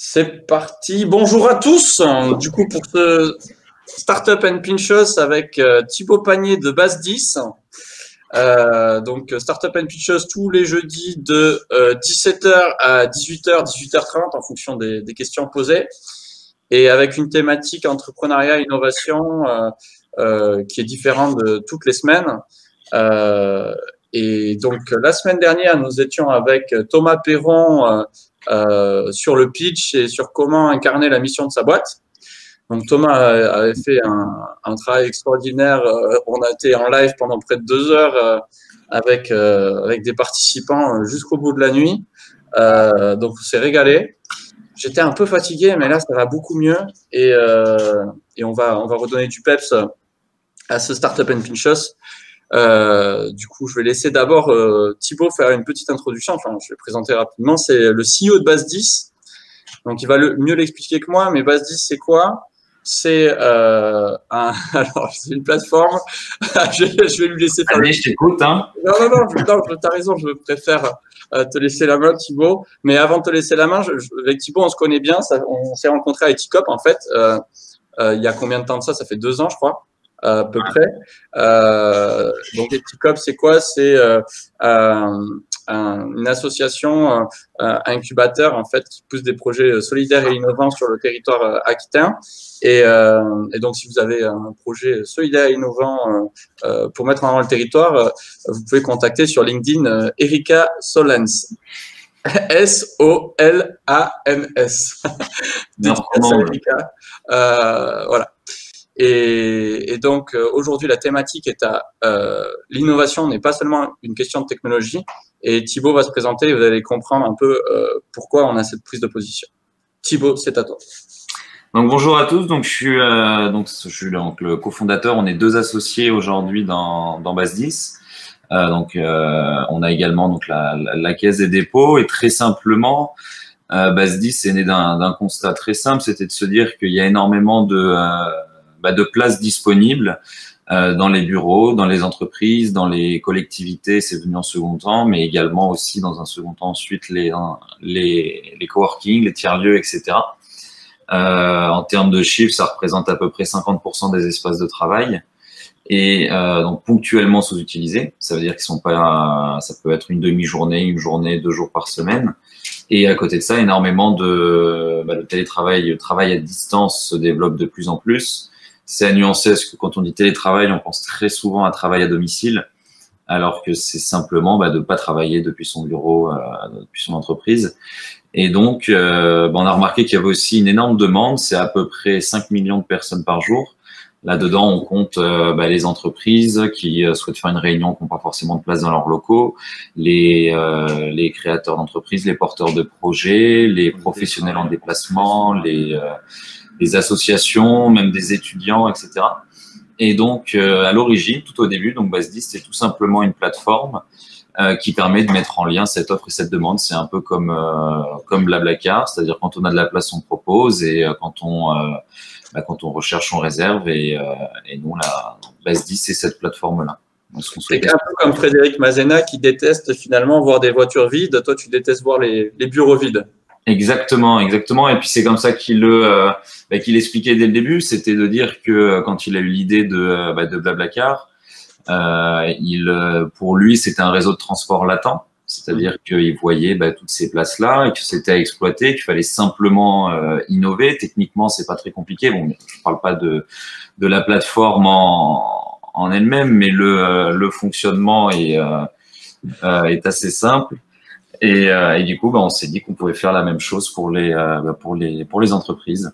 C'est parti. Bonjour à tous. Du coup, pour ce Startup and Pinchos avec euh, Thibaut Panier de Base 10. Euh, donc, Startup and Pinchos tous les jeudis de 17h euh, à 18h, 18h30 en fonction des, questions posées. Et avec une thématique entrepreneuriat, innovation qui est différente de toutes les semaines. et donc, la semaine dernière, nous étions avec Thomas Perron euh, sur le pitch et sur comment incarner la mission de sa boîte. Donc Thomas avait fait un, travail extraordinaire. Euh, on a été en live pendant près de deux heures euh, avec, avec des participants jusqu'au bout de la nuit. donc on s'est régalé. J'étais un peu fatigué, mais là ça va beaucoup mieux et, et on, va, on va redonner du peps à ce Startup and Pinchos euh, du coup, je vais laisser d'abord euh, Thibaut faire une petite introduction. Enfin, je vais présenter rapidement. C'est le CEO de Base 10. Donc, il va le, mieux l'expliquer que moi. Mais Base 10, c'est quoi? C'est euh, un, une plateforme. je, je, vais lui laisser faire. Allez, je t'écoute. Hein. Non, non, non. non T'as raison. Je préfère euh, te laisser la main, Thibaut. Mais avant de te laisser la main, je, avec Thibaut, on se connaît bien. Ça, on s'est rencontré à Eticop, en fait. Euh, il y a combien de temps de ça? Ça fait deux ans, je crois à peu près. Euh, donc, Eticop, c'est quoi? C'est euh, une association, un incubateur en fait qui pousse des projets solidaires et innovants sur le territoire aquitain. Et, et, donc, si vous avez un projet solidaire et innovant pour mettre en avant le territoire, vous pouvez contacter sur LinkedIn Erika Solens. S-O-L-A-N-S. Euh, voilà. Et, et donc euh, aujourd'hui, la thématique est à euh, l'innovation n'est pas seulement une question de technologie. Et Thibaut va se présenter, vous allez comprendre un peu euh, pourquoi on a cette prise de position. Thibaut, c'est à toi. Donc bonjour à tous. Donc je suis donc je suis donc le cofondateur. On est deux associés aujourd'hui dans dans Base 10. Euh, donc on a également donc la, caisse des dépôts et très simplement. Base 10 est né d'un constat très simple, c'était de se dire qu'il y a énormément de bah, de places disponibles euh, dans les bureaux, dans les entreprises, dans les collectivités, c'est venu en second temps, mais également aussi dans un second temps ensuite les, les, les coworking, les tiers-lieux, etc. Euh, en termes de chiffres, ça représente à peu près 50% des espaces de travail et euh, donc ponctuellement sous-utilisés. Ça veut dire qu'ils sont pas, ça peut être une demi-journée, une journée, deux jours par semaine. Et à côté de ça, énormément de bah, le télétravail, le travail à distance se développe de plus en plus c'est à nuancer parce que quand on dit télétravail, on pense très souvent à travail à domicile, alors que c'est simplement bah, de ne pas travailler depuis son bureau, euh, depuis son entreprise. Et donc, euh, bah, on a remarqué qu'il y avait aussi une énorme demande, c'est à peu près 5 millions de personnes par jour. Là-dedans, on compte euh, bah, les entreprises qui souhaitent faire une réunion, qui n'ont pas forcément de place dans leurs locaux, les, les créateurs d'entreprises, les porteurs de projets, les professionnels en déplacement, les des associations, même des étudiants, etc. Et donc, euh, à l'origine, tout au début, donc Base10, c'est tout simplement une plateforme euh, qui permet de mettre en lien cette offre et cette demande. C'est un peu comme euh, comme Blablacar, c'est-à-dire quand on a de la place, on propose, et quand on bah, quand on recherche, on réserve. Et, et nous, la Base10, c'est cette plateforme-là. C'est un peu comme Frédéric Mazena qui déteste finalement voir des voitures vides. Toi, tu détestes voir les, les bureaux vides. Exactement, exactement. Et puis c'est comme ça qu'il le, euh, bah, qu'il expliquait dès le début, c'était de dire que euh, quand il a eu l'idée de, euh, bah, de Blablacar, euh, il, pour lui, c'était un réseau de transport latent, c'est-à-dire mmh. qu'il voyait bah, toutes ces places-là et que c'était à exploiter, qu'il fallait simplement innover. Techniquement, c'est pas très compliqué. Bon, je parle pas de, de la plateforme en, en elle-même, mais le, le fonctionnement est, est assez simple. Et, euh, et, du coup, bah, on s'est dit qu'on pouvait faire la même chose pour les, euh, pour les, pour les entreprises.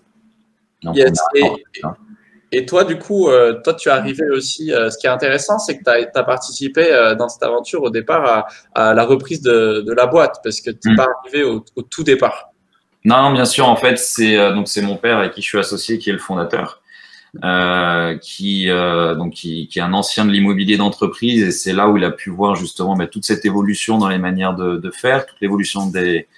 et, toi, du coup, euh, toi, tu es arrivé aussi. ce qui est intéressant, c'est que tu as, participé dans cette aventure au départ à, à la reprise de, de, la boîte, parce que tu n'es mm. pas arrivé au, au, tout départ. Non, bien sûr. En fait, c'est donc c'est mon père avec qui je suis associé qui est le fondateur. Euh, qui, euh, donc qui, qui, est un ancien de l'immobilier d'entreprise et c'est là où il a pu voir justement bah, toute cette évolution dans les manières de, de faire, toute l'évolution des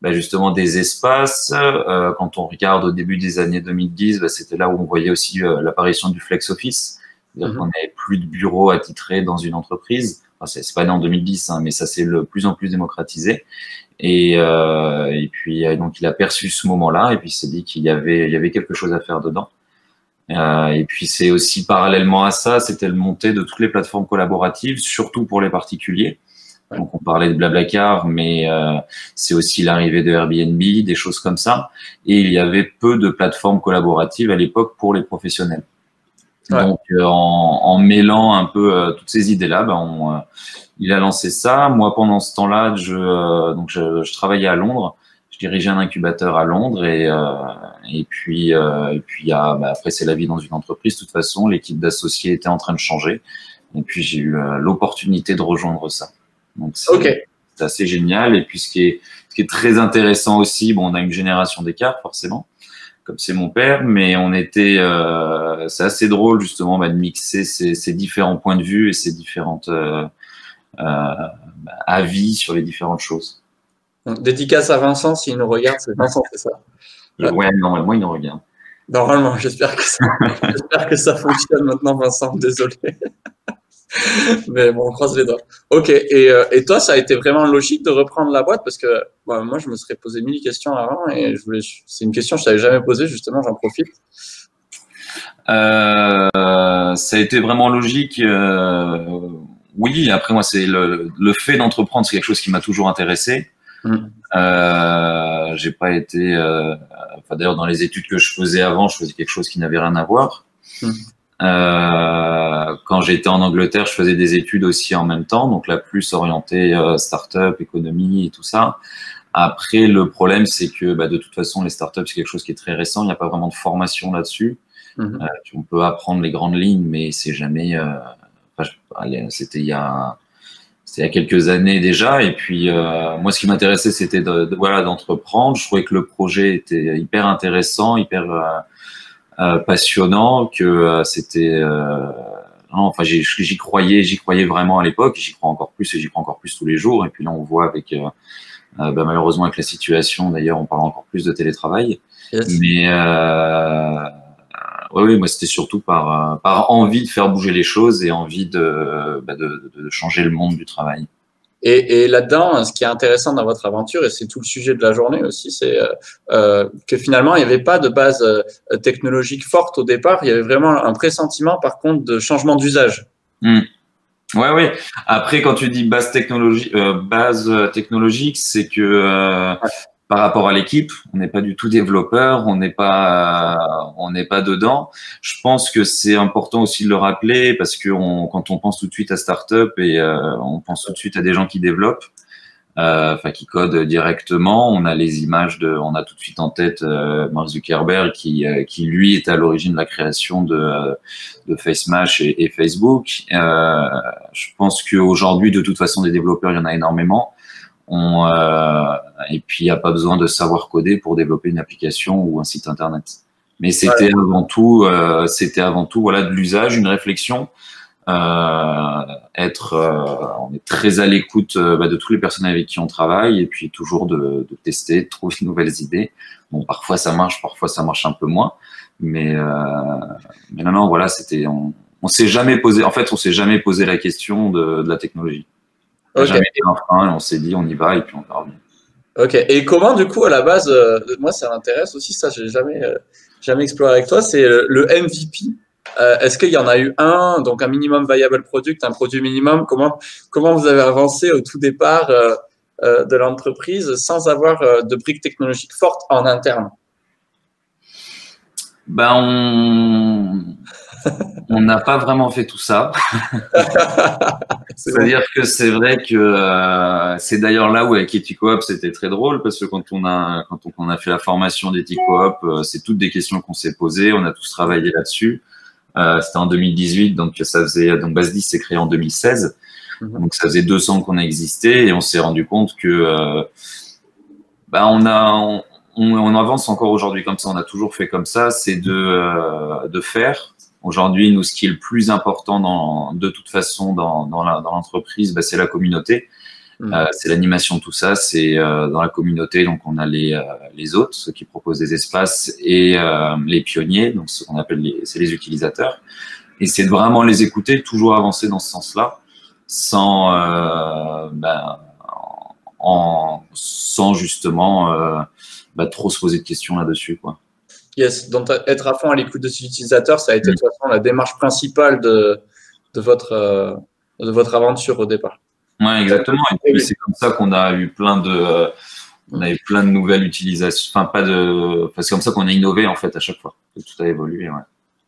bah, justement des espaces. Euh, quand on regarde au début des années 2010, bah, c'était là où on voyait aussi euh, l'apparition du flex office, c'est-à-dire mhm. qu'on n'avait plus de bureaux attitrés dans une entreprise. Enfin, c'est pas né en 2010, hein, mais ça s'est le plus en plus démocratisé. Et, et puis donc il a perçu ce moment-là et puis il s'est dit qu'il y avait il y avait quelque chose à faire dedans. Et puis c'est aussi parallèlement à ça, c'était le montée de toutes les plateformes collaboratives, surtout pour les particuliers. Donc on parlait de Blablacar, mais euh, c'est aussi l'arrivée de Airbnb, des choses comme ça. Et il y avait peu de plateformes collaboratives à l'époque pour les professionnels. Donc euh, en, en, mêlant un peu euh, toutes ces idées-là, ben, on, il a lancé ça. Moi pendant ce temps-là, je, donc je, je, travaillais à Londres. Je dirigeais un incubateur à Londres et, et puis, et puis ah, ben, après c'est la vie dans une entreprise. De toute façon, l'équipe d'associés était en train de changer. Et puis j'ai eu l'opportunité de rejoindre ça. Donc c'est assez génial. Et puis ce qui, est, ce qui est très intéressant aussi, bon, on a une génération d'écart forcément, comme c'est mon père, mais on était, euh, c'est assez drôle justement bah, de mixer ces, ces, différents points de vue et ces différentes euh, euh, bah, avis sur les différentes choses. Donc, dédicace à Vincent, s'il nous regarde, c'est Vincent, c'est ça Ouais, normalement, il nous regarde. Normalement, j'espère que, ça, j'espère que ça fonctionne maintenant, Vincent, désolé. Mais bon, on croise les doigts. Ok, et, euh, et, toi, ça a été vraiment logique de reprendre la boîte? Parce que moi, je me serais posé mille questions avant et je voulais, c'est une question que je t'avais jamais posée, justement, j'en profite. Euh, ça a été vraiment logique. Euh, oui, après moi, c'est le, le fait d'entreprendre, c'est quelque chose qui m'a toujours intéressé. Mm. Euh, j'ai pas été, euh, enfin d'ailleurs dans les études que je faisais avant, je faisais quelque chose qui n'avait rien à voir. Mm. Euh, quand j'étais en Angleterre, je faisais des études aussi en même temps, donc la plus orientée euh, start-up, économie et tout ça. Après, le problème, c'est que bah, de toute façon, les startups, c'est quelque chose qui est très récent. Il n'y a pas vraiment de formation là-dessus. Mm-hmm. euh, on peut apprendre les grandes lignes, mais c'est jamais. Euh, c'était il y a il y a quelques années déjà. Et puis, euh, moi, ce qui m'intéressait, c'était de, de, voilà d'entreprendre. Je trouvais que le projet était hyper intéressant, hyper euh, passionnant, que euh, c'était euh, enfin j'y croyais, j'y croyais vraiment à l'époque, j'y crois encore plus et j'y crois encore plus tous les jours. Et puis là, on voit avec bah, malheureusement avec la situation, d'ailleurs, on parle encore plus de télétravail. Mais euh, oui, oui, moi c'était surtout par, par envie de faire bouger les choses et envie de, bah, de, de changer le monde du travail. Et, et là-dedans, ce qui est intéressant dans votre aventure, et c'est tout le sujet de la journée aussi, c'est euh, euh que finalement, il n'y avait pas de base euh, technologique forte au départ. Il y avait vraiment un pressentiment, par contre, de changement d'usage. Mmh. Ouais, ouais. Après, quand tu dis base, technologie, euh, base technologique, c'est que euh, par rapport à l'équipe. On n'est pas du tout développeur, on n'est pas, euh, on n'est pas dedans. Je pense que c'est important aussi de le rappeler parce que on, quand on pense tout de suite à startup et euh, on pense tout de suite à des gens qui développent, euh, enfin qui codent directement, on a les images de, on a tout de suite en tête Mark Zuckerberg qui, qui lui est à l'origine de la création de, de FaceMash et, et Facebook. je pense qu'aujourd'hui, de toute façon, des développeurs, il y en a énormément. On, euh, et puis, il n'y a pas besoin de savoir coder pour développer une application ou un site internet. Mais c'était avant tout, euh, c'était avant tout, voilà, de l'usage, une réflexion. Euh, être, euh, on est très à l'écoute euh, bah, de toutes les personnes avec qui on travaille et puis toujours de, de, tester, de trouver de nouvelles idées. Bon, parfois ça marche, parfois ça marche un peu moins, mais euh, mais non, non, voilà, c'était, on, on s'est jamais posé, en fait, on s'est jamais posé la question de, de la technologie. Okay. Jamais été un frein, on s'est dit on y va et puis on verra bien. Ok. Et comment, du coup, à la base, euh, moi, ça m'intéresse aussi, ça, j'ai jamais, euh, jamais exploré avec toi, c'est le, le, MVP. Euh, Est-ce qu'il y en a eu un, donc un minimum viable product, un produit minimum? Comment, comment vous avez avancé au tout départ de l'entreprise sans avoir de briques technologiques fortes en interne? Ben, on on n'a pas vraiment fait tout ça. C'est-à-dire que c'est vrai que euh, c'est d'ailleurs là où avec Eticoop c'était très drôle parce que quand on a quand on, a fait la formation d'Eticoop, euh, c'est toutes des questions qu'on s'est posées, on a tous travaillé là-dessus. Euh, c'était en 2018, donc ça faisait donc Base 10 s'est créé en 2016, mm -hmm. donc ça faisait deux ans qu'on a existé et on s'est rendu compte que euh, bah on a on, on, avance encore aujourd'hui comme ça, on a toujours fait comme ça, c'est de, de faire Aujourd'hui, nous, ce qui est le plus important dans, de toute façon dans, dans l'entreprise, bah, c'est la communauté. Mmh. Euh, c'est l'animation, tout ça, c'est euh, dans la communauté. Donc, on a les, euh, les autres, ceux qui proposent des espaces, et euh, les pionniers, donc ce qu'on appelle les, c'est les utilisateurs. Et c'est de vraiment les écouter, toujours avancer dans ce sens-là, sans, ben, en, sans justement bah, trop se poser de questions là-dessus. Quoi. Yes, donc être à fond à l'écoute de ses utilisateurs, ça a été de toute façon la démarche principale de, de, votre, de votre aventure au départ. Ouais, exactement. Et puis c'est comme ça qu'on a eu plein de, on a eu plein de nouvelles utilisations. Enfin, pas de, c'est comme ça qu'on a innové en fait à chaque fois. Tout a évolué. Ouais.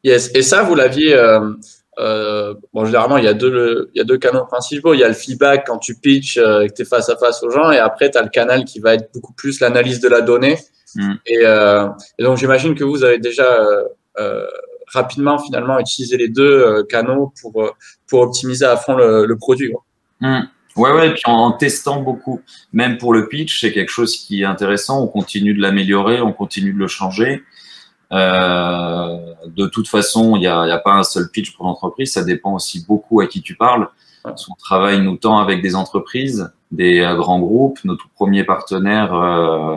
Yes. Et ça, vous l'aviez. Euh, euh, bon, généralement, il y, a deux, il y a deux canaux principaux. Il y a le feedback quand tu pitches euh, et que tu es face à face aux gens. Et après, tu as le canal qui va être beaucoup plus l'analyse de la donnée. Mm. Et, euh, et, donc, j'imagine que vous avez déjà euh, rapidement, finalement, utilisé les deux canaux pour, pour optimiser à fond le, le produit. Mm. Ouais, ouais, et puis en, testant beaucoup, même pour le pitch, c'est quelque chose qui est intéressant. On continue de l'améliorer, on continue de le changer. Euh, de toute façon, il n'y a, a, pas un seul pitch pour l'entreprise. Ça dépend aussi beaucoup à qui tu parles. On travaille nous tant avec des entreprises, des euh, grands groupes. Notre premier partenaire, euh,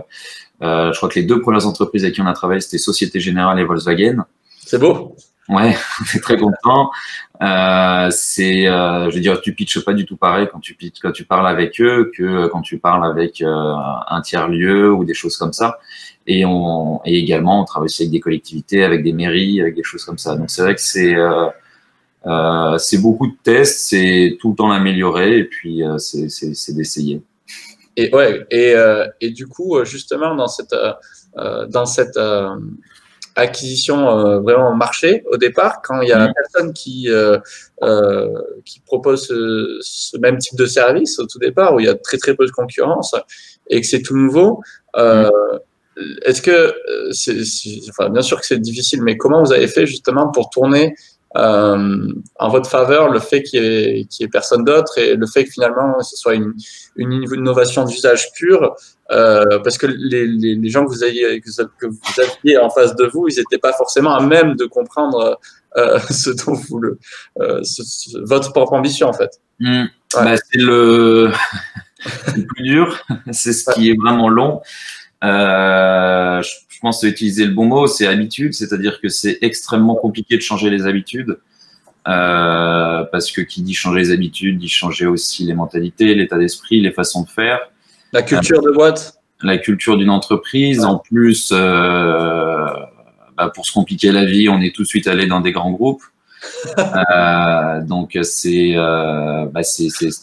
euh, je crois que les deux premières entreprises avec qui on a travaillé, c'était Société Générale et Volkswagen. C'est beau. Ouais, on est très content. Euh, c'est, euh, je veux dire, tu pitches pas du tout pareil quand tu pitches, quand tu parles avec eux que quand tu parles avec euh, un tiers lieu ou des choses comme ça. Et on, et également, on travaille aussi avec des collectivités, avec des mairies, avec des choses comme ça. Donc c'est vrai que c'est, euh, euh, c'est beaucoup de tests, c'est tout le temps l'améliorer et puis euh, c'est, d'essayer. Et ouais, et, et du coup, justement dans cette, dans cette acquisition euh, vraiment marché au départ, quand il y a mmh. personne qui, euh, euh, qui propose ce, même type de service au tout départ, où il y a très très peu de concurrence et que c'est tout nouveau. Euh, mmh. Est-ce que, enfin, bien sûr que c'est difficile, mais comment vous avez fait justement pour tourner euh, en votre faveur le fait qu'il n'y ait, ait, personne d'autre et le fait que finalement ce soit une, une innovation d'usage pur euh, parce que les, les, les, gens que vous, aviez, que vous aviez en face de vous, ils n'étaient pas forcément à même de comprendre euh, ce dont vous le, euh, votre propre ambition en fait. Mmh. Ouais. Bah, c'est le... le plus dur, c'est ce qui est vraiment long. Euh, je, je pense utiliser le bon mot, c'est habitude, c'est-à-dire que c'est extrêmement compliqué de changer les habitudes. Euh, parce que qui dit changer les habitudes, dit changer aussi les mentalités, l'état d'esprit, les façons de faire. La culture de boîte. La culture d'une entreprise. En plus, euh, bah, pour se compliquer la vie, on est tout de suite allé dans des grands groupes. Euh, donc c'est euh, bah,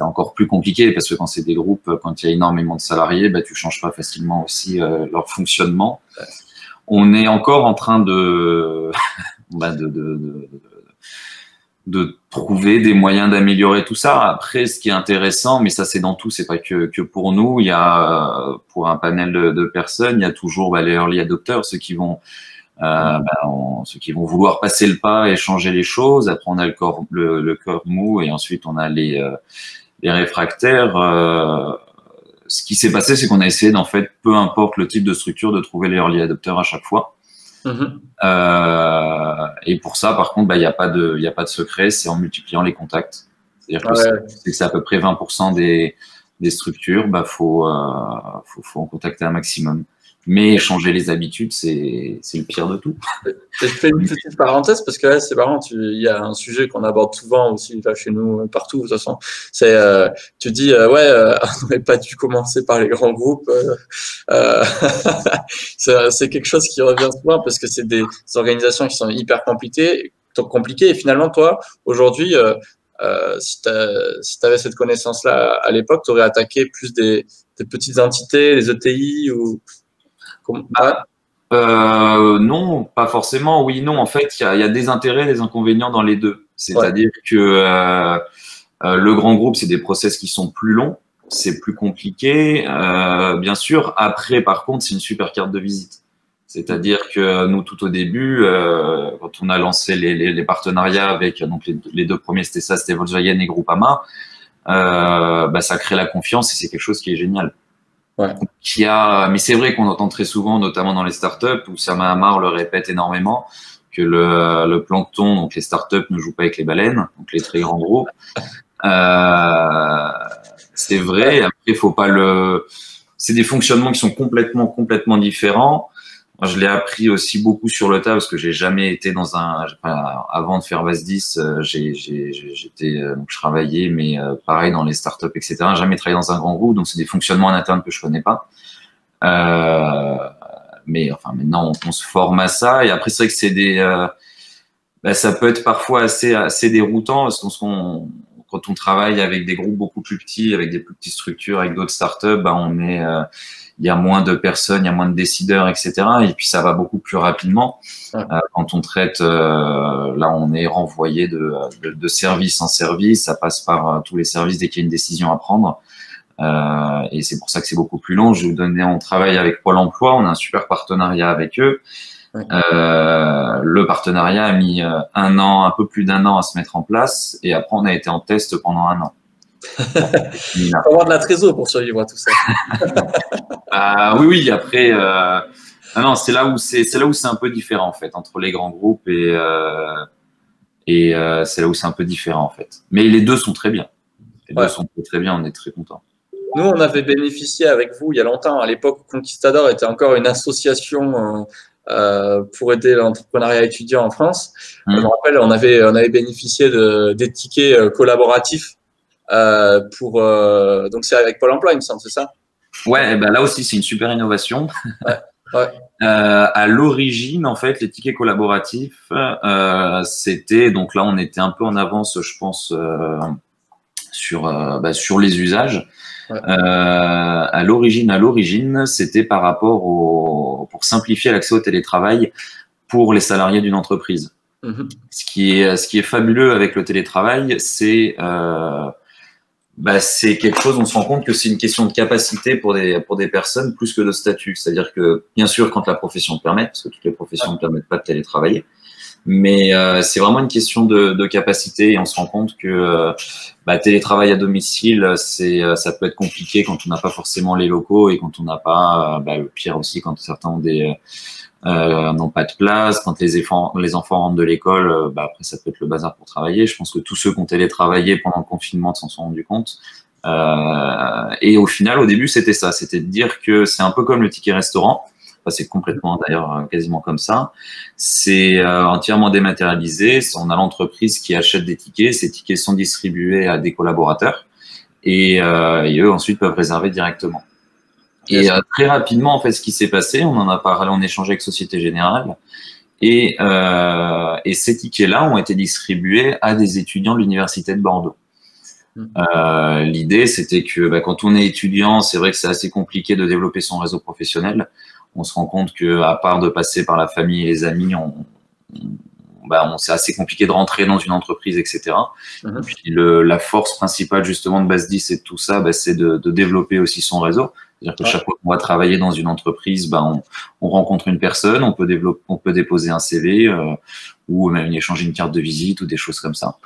encore plus compliqué parce que quand c'est des groupes, quand il y a énormément de salariés, bah, tu changes pas facilement aussi euh, leur fonctionnement. On est encore en train de, bah, de, de, de trouver des moyens d'améliorer tout ça. Après, ce qui est intéressant, mais ça c'est dans tout, c'est pas que, que pour nous, il y a pour un panel de, de personnes, il y a toujours bah, les early adopters, ceux qui vont euh, bah, on, ceux qui vont vouloir passer le pas et changer les choses. Après, on a le corps, le, le corps mou et ensuite on a les, euh, les réfractaires. Euh, ce qui s'est passé, c'est qu'on a essayé d'en fait, peu importe le type de structure, de trouver les early adopters à chaque fois. Mm-hmm. Euh, et pour ça, par contre, bah, il n'y a, pas de, y a pas de secret, c'est en multipliant les contacts. C'est-à-dire que c'est, c'est à peu près 20% des, des structures, bah, faut, euh, faut, faut en contacter un maximum. Mais changer les habitudes, c'est le pire de tout. Je fais une petite parenthèse parce que là, c'est marrant. Il y a un sujet qu'on aborde souvent aussi là chez nous, partout de toute façon. C'est, euh, tu dis, euh, ouais, euh, on n'aurait pas dû commencer par les grands groupes. Euh, euh c'est quelque chose qui revient souvent parce que c'est des organisations qui sont hyper compliquées, compliquées. Et finalement, toi, aujourd'hui, si tu si avais cette connaissance-là à l'époque, tu aurais attaqué plus des, des petites entités, les ETI ou bah, euh, non, pas forcément. Oui, non. En fait, il y, y a, des intérêts, des inconvénients dans les deux. C'est-à-dire que euh, euh, le grand groupe, c'est des process qui sont plus longs, c'est plus compliqué. Euh, bien sûr. Après, par contre, c'est une super carte de visite. C'est-à-dire que nous, tout au début, quand on a lancé les, les, les partenariats avec donc les, les, deux premiers, c'était ça, c'était Volkswagen et Groupama, bah, ça crée la confiance et c'est quelque chose qui est génial. Qui a, mais c'est vrai qu'on entend très souvent, notamment dans les startups, où Sama Hamar le répète énormément, que le, le, plancton, donc les startups ne jouent pas avec les baleines, donc les très grands groupes. Euh, c'est vrai. Après, faut pas le. C'est des fonctionnements qui sont complètement, complètement différents. Je l'ai appris aussi beaucoup sur le tas parce que j'ai jamais été dans un. Avant de faire Base 10, euh, j'étais euh, donc je travaillais, mais euh, pareil dans les startups, etc. Jamais travaillé dans un grand groupe, donc c'est des fonctionnements en interne que je connais pas. mais enfin maintenant on, se forme à ça et après c'est vrai que c'est des. Bah, ça peut être parfois assez assez déroutant parce qu'on quand on travaille avec des groupes beaucoup plus petits, avec des plus petites structures, avec d'autres startups, bah, on est il y a moins de personnes, il y a moins de décideurs, etc. Et puis ça va beaucoup plus rapidement. Euh, quand on traite, euh, là on est renvoyé de, de, de, service en service, ça passe par euh, tous les services dès qu'il y a une décision à prendre. Euh, et c'est pour ça que c'est beaucoup plus long. Je vais vous donner, on travaille avec Pôle Emploi, on a un super partenariat avec eux. le partenariat a mis un an, un peu plus d'un an à se mettre en place, et après on a été en test pendant un an. Il faut avoir de la trésor pour survivre à tout ça. Ah oui, oui. Après, euh, non, c'est là où c'est, c'est là où c'est un peu différent en fait entre les grands groupes et euh, et euh, c'est là où c'est un peu différent en fait. Mais les deux sont très bien. Les deux sont très bien. On est très contents. Nous, on avait bénéficié avec vous il y a longtemps, à l'époque Conquistador était encore une association euh, pour aider l'entrepreneuriat étudiant en France. Mmh. Je me rappelle, on avait, on avait bénéficié de, des tickets collaboratifs euh, pour, euh, donc c'est avec Pôle emploi, il me semble, c'est ça? Ouais, ben là aussi, c'est une super innovation. Euh, à l'origine, en fait, les tickets collaboratifs, euh, c'était donc là, on était un peu en avance, je pense, euh, sur bah, sur les usages. à l'origine, à l'origine, c'était par rapport au pour simplifier l'accès au télétravail pour les salariés d'une entreprise. Mm-hmm. Ce qui est ce qui est fabuleux avec le télétravail, c'est bah, c'est quelque chose, on se rend compte que c'est une question de capacité pour des, pour des personnes plus que de statut. C'est-à-dire que, bien sûr, quand la profession le permet, parce que toutes les professions ne permettent pas de télétravailler, mais euh, c'est vraiment une question de, de, capacité et on se rend compte que euh, bah, télétravail à domicile, c'est, euh, ça peut être compliqué quand on n'a pas forcément les locaux et quand on n'a pas, bah, le pire aussi, quand certains ont des euh, n'ont pas de place. Quand les enfants, les enfants rentrent de l'école, euh, bah après ça peut être le bazar pour travailler. Je pense que tous ceux qui ont télétravaillé pendant le confinement s'en sont rendus compte. Euh, et au final, au début, c'était ça, c'était de dire que c'est un peu comme le ticket restaurant. Enfin, c'est complètement d'ailleurs euh, quasiment comme ça. C'est euh, entièrement dématérialisé. On a l'entreprise qui achète des tickets. Ces tickets sont distribués à des collaborateurs et, et eux ensuite peuvent réserver directement. Et euh, très rapidement, en fait, ce qui s'est passé, on en a parlé, on échangeait avec Société Générale, et, euh, et ces tickets-là ont été distribués à des étudiants de l'université de Bordeaux. Mmh. Euh, L'idée, c'était que bah, quand on est étudiant, c'est vrai que c'est assez compliqué de développer son réseau professionnel. On se rend compte que, à part de passer par la famille et les amis, on, bah, c'est assez compliqué de rentrer dans une entreprise, etc. Mmh. puis le, la force principale justement de Base 10 et de tout ça, bah, c'est de, de, développer aussi son réseau. C'est-à-dire que chaque fois qu'on va travailler dans une entreprise, ben, on, on, rencontre une personne, on peut, développer, on peut déposer un CV euh, ou même échanger une carte de visite ou des choses comme ça.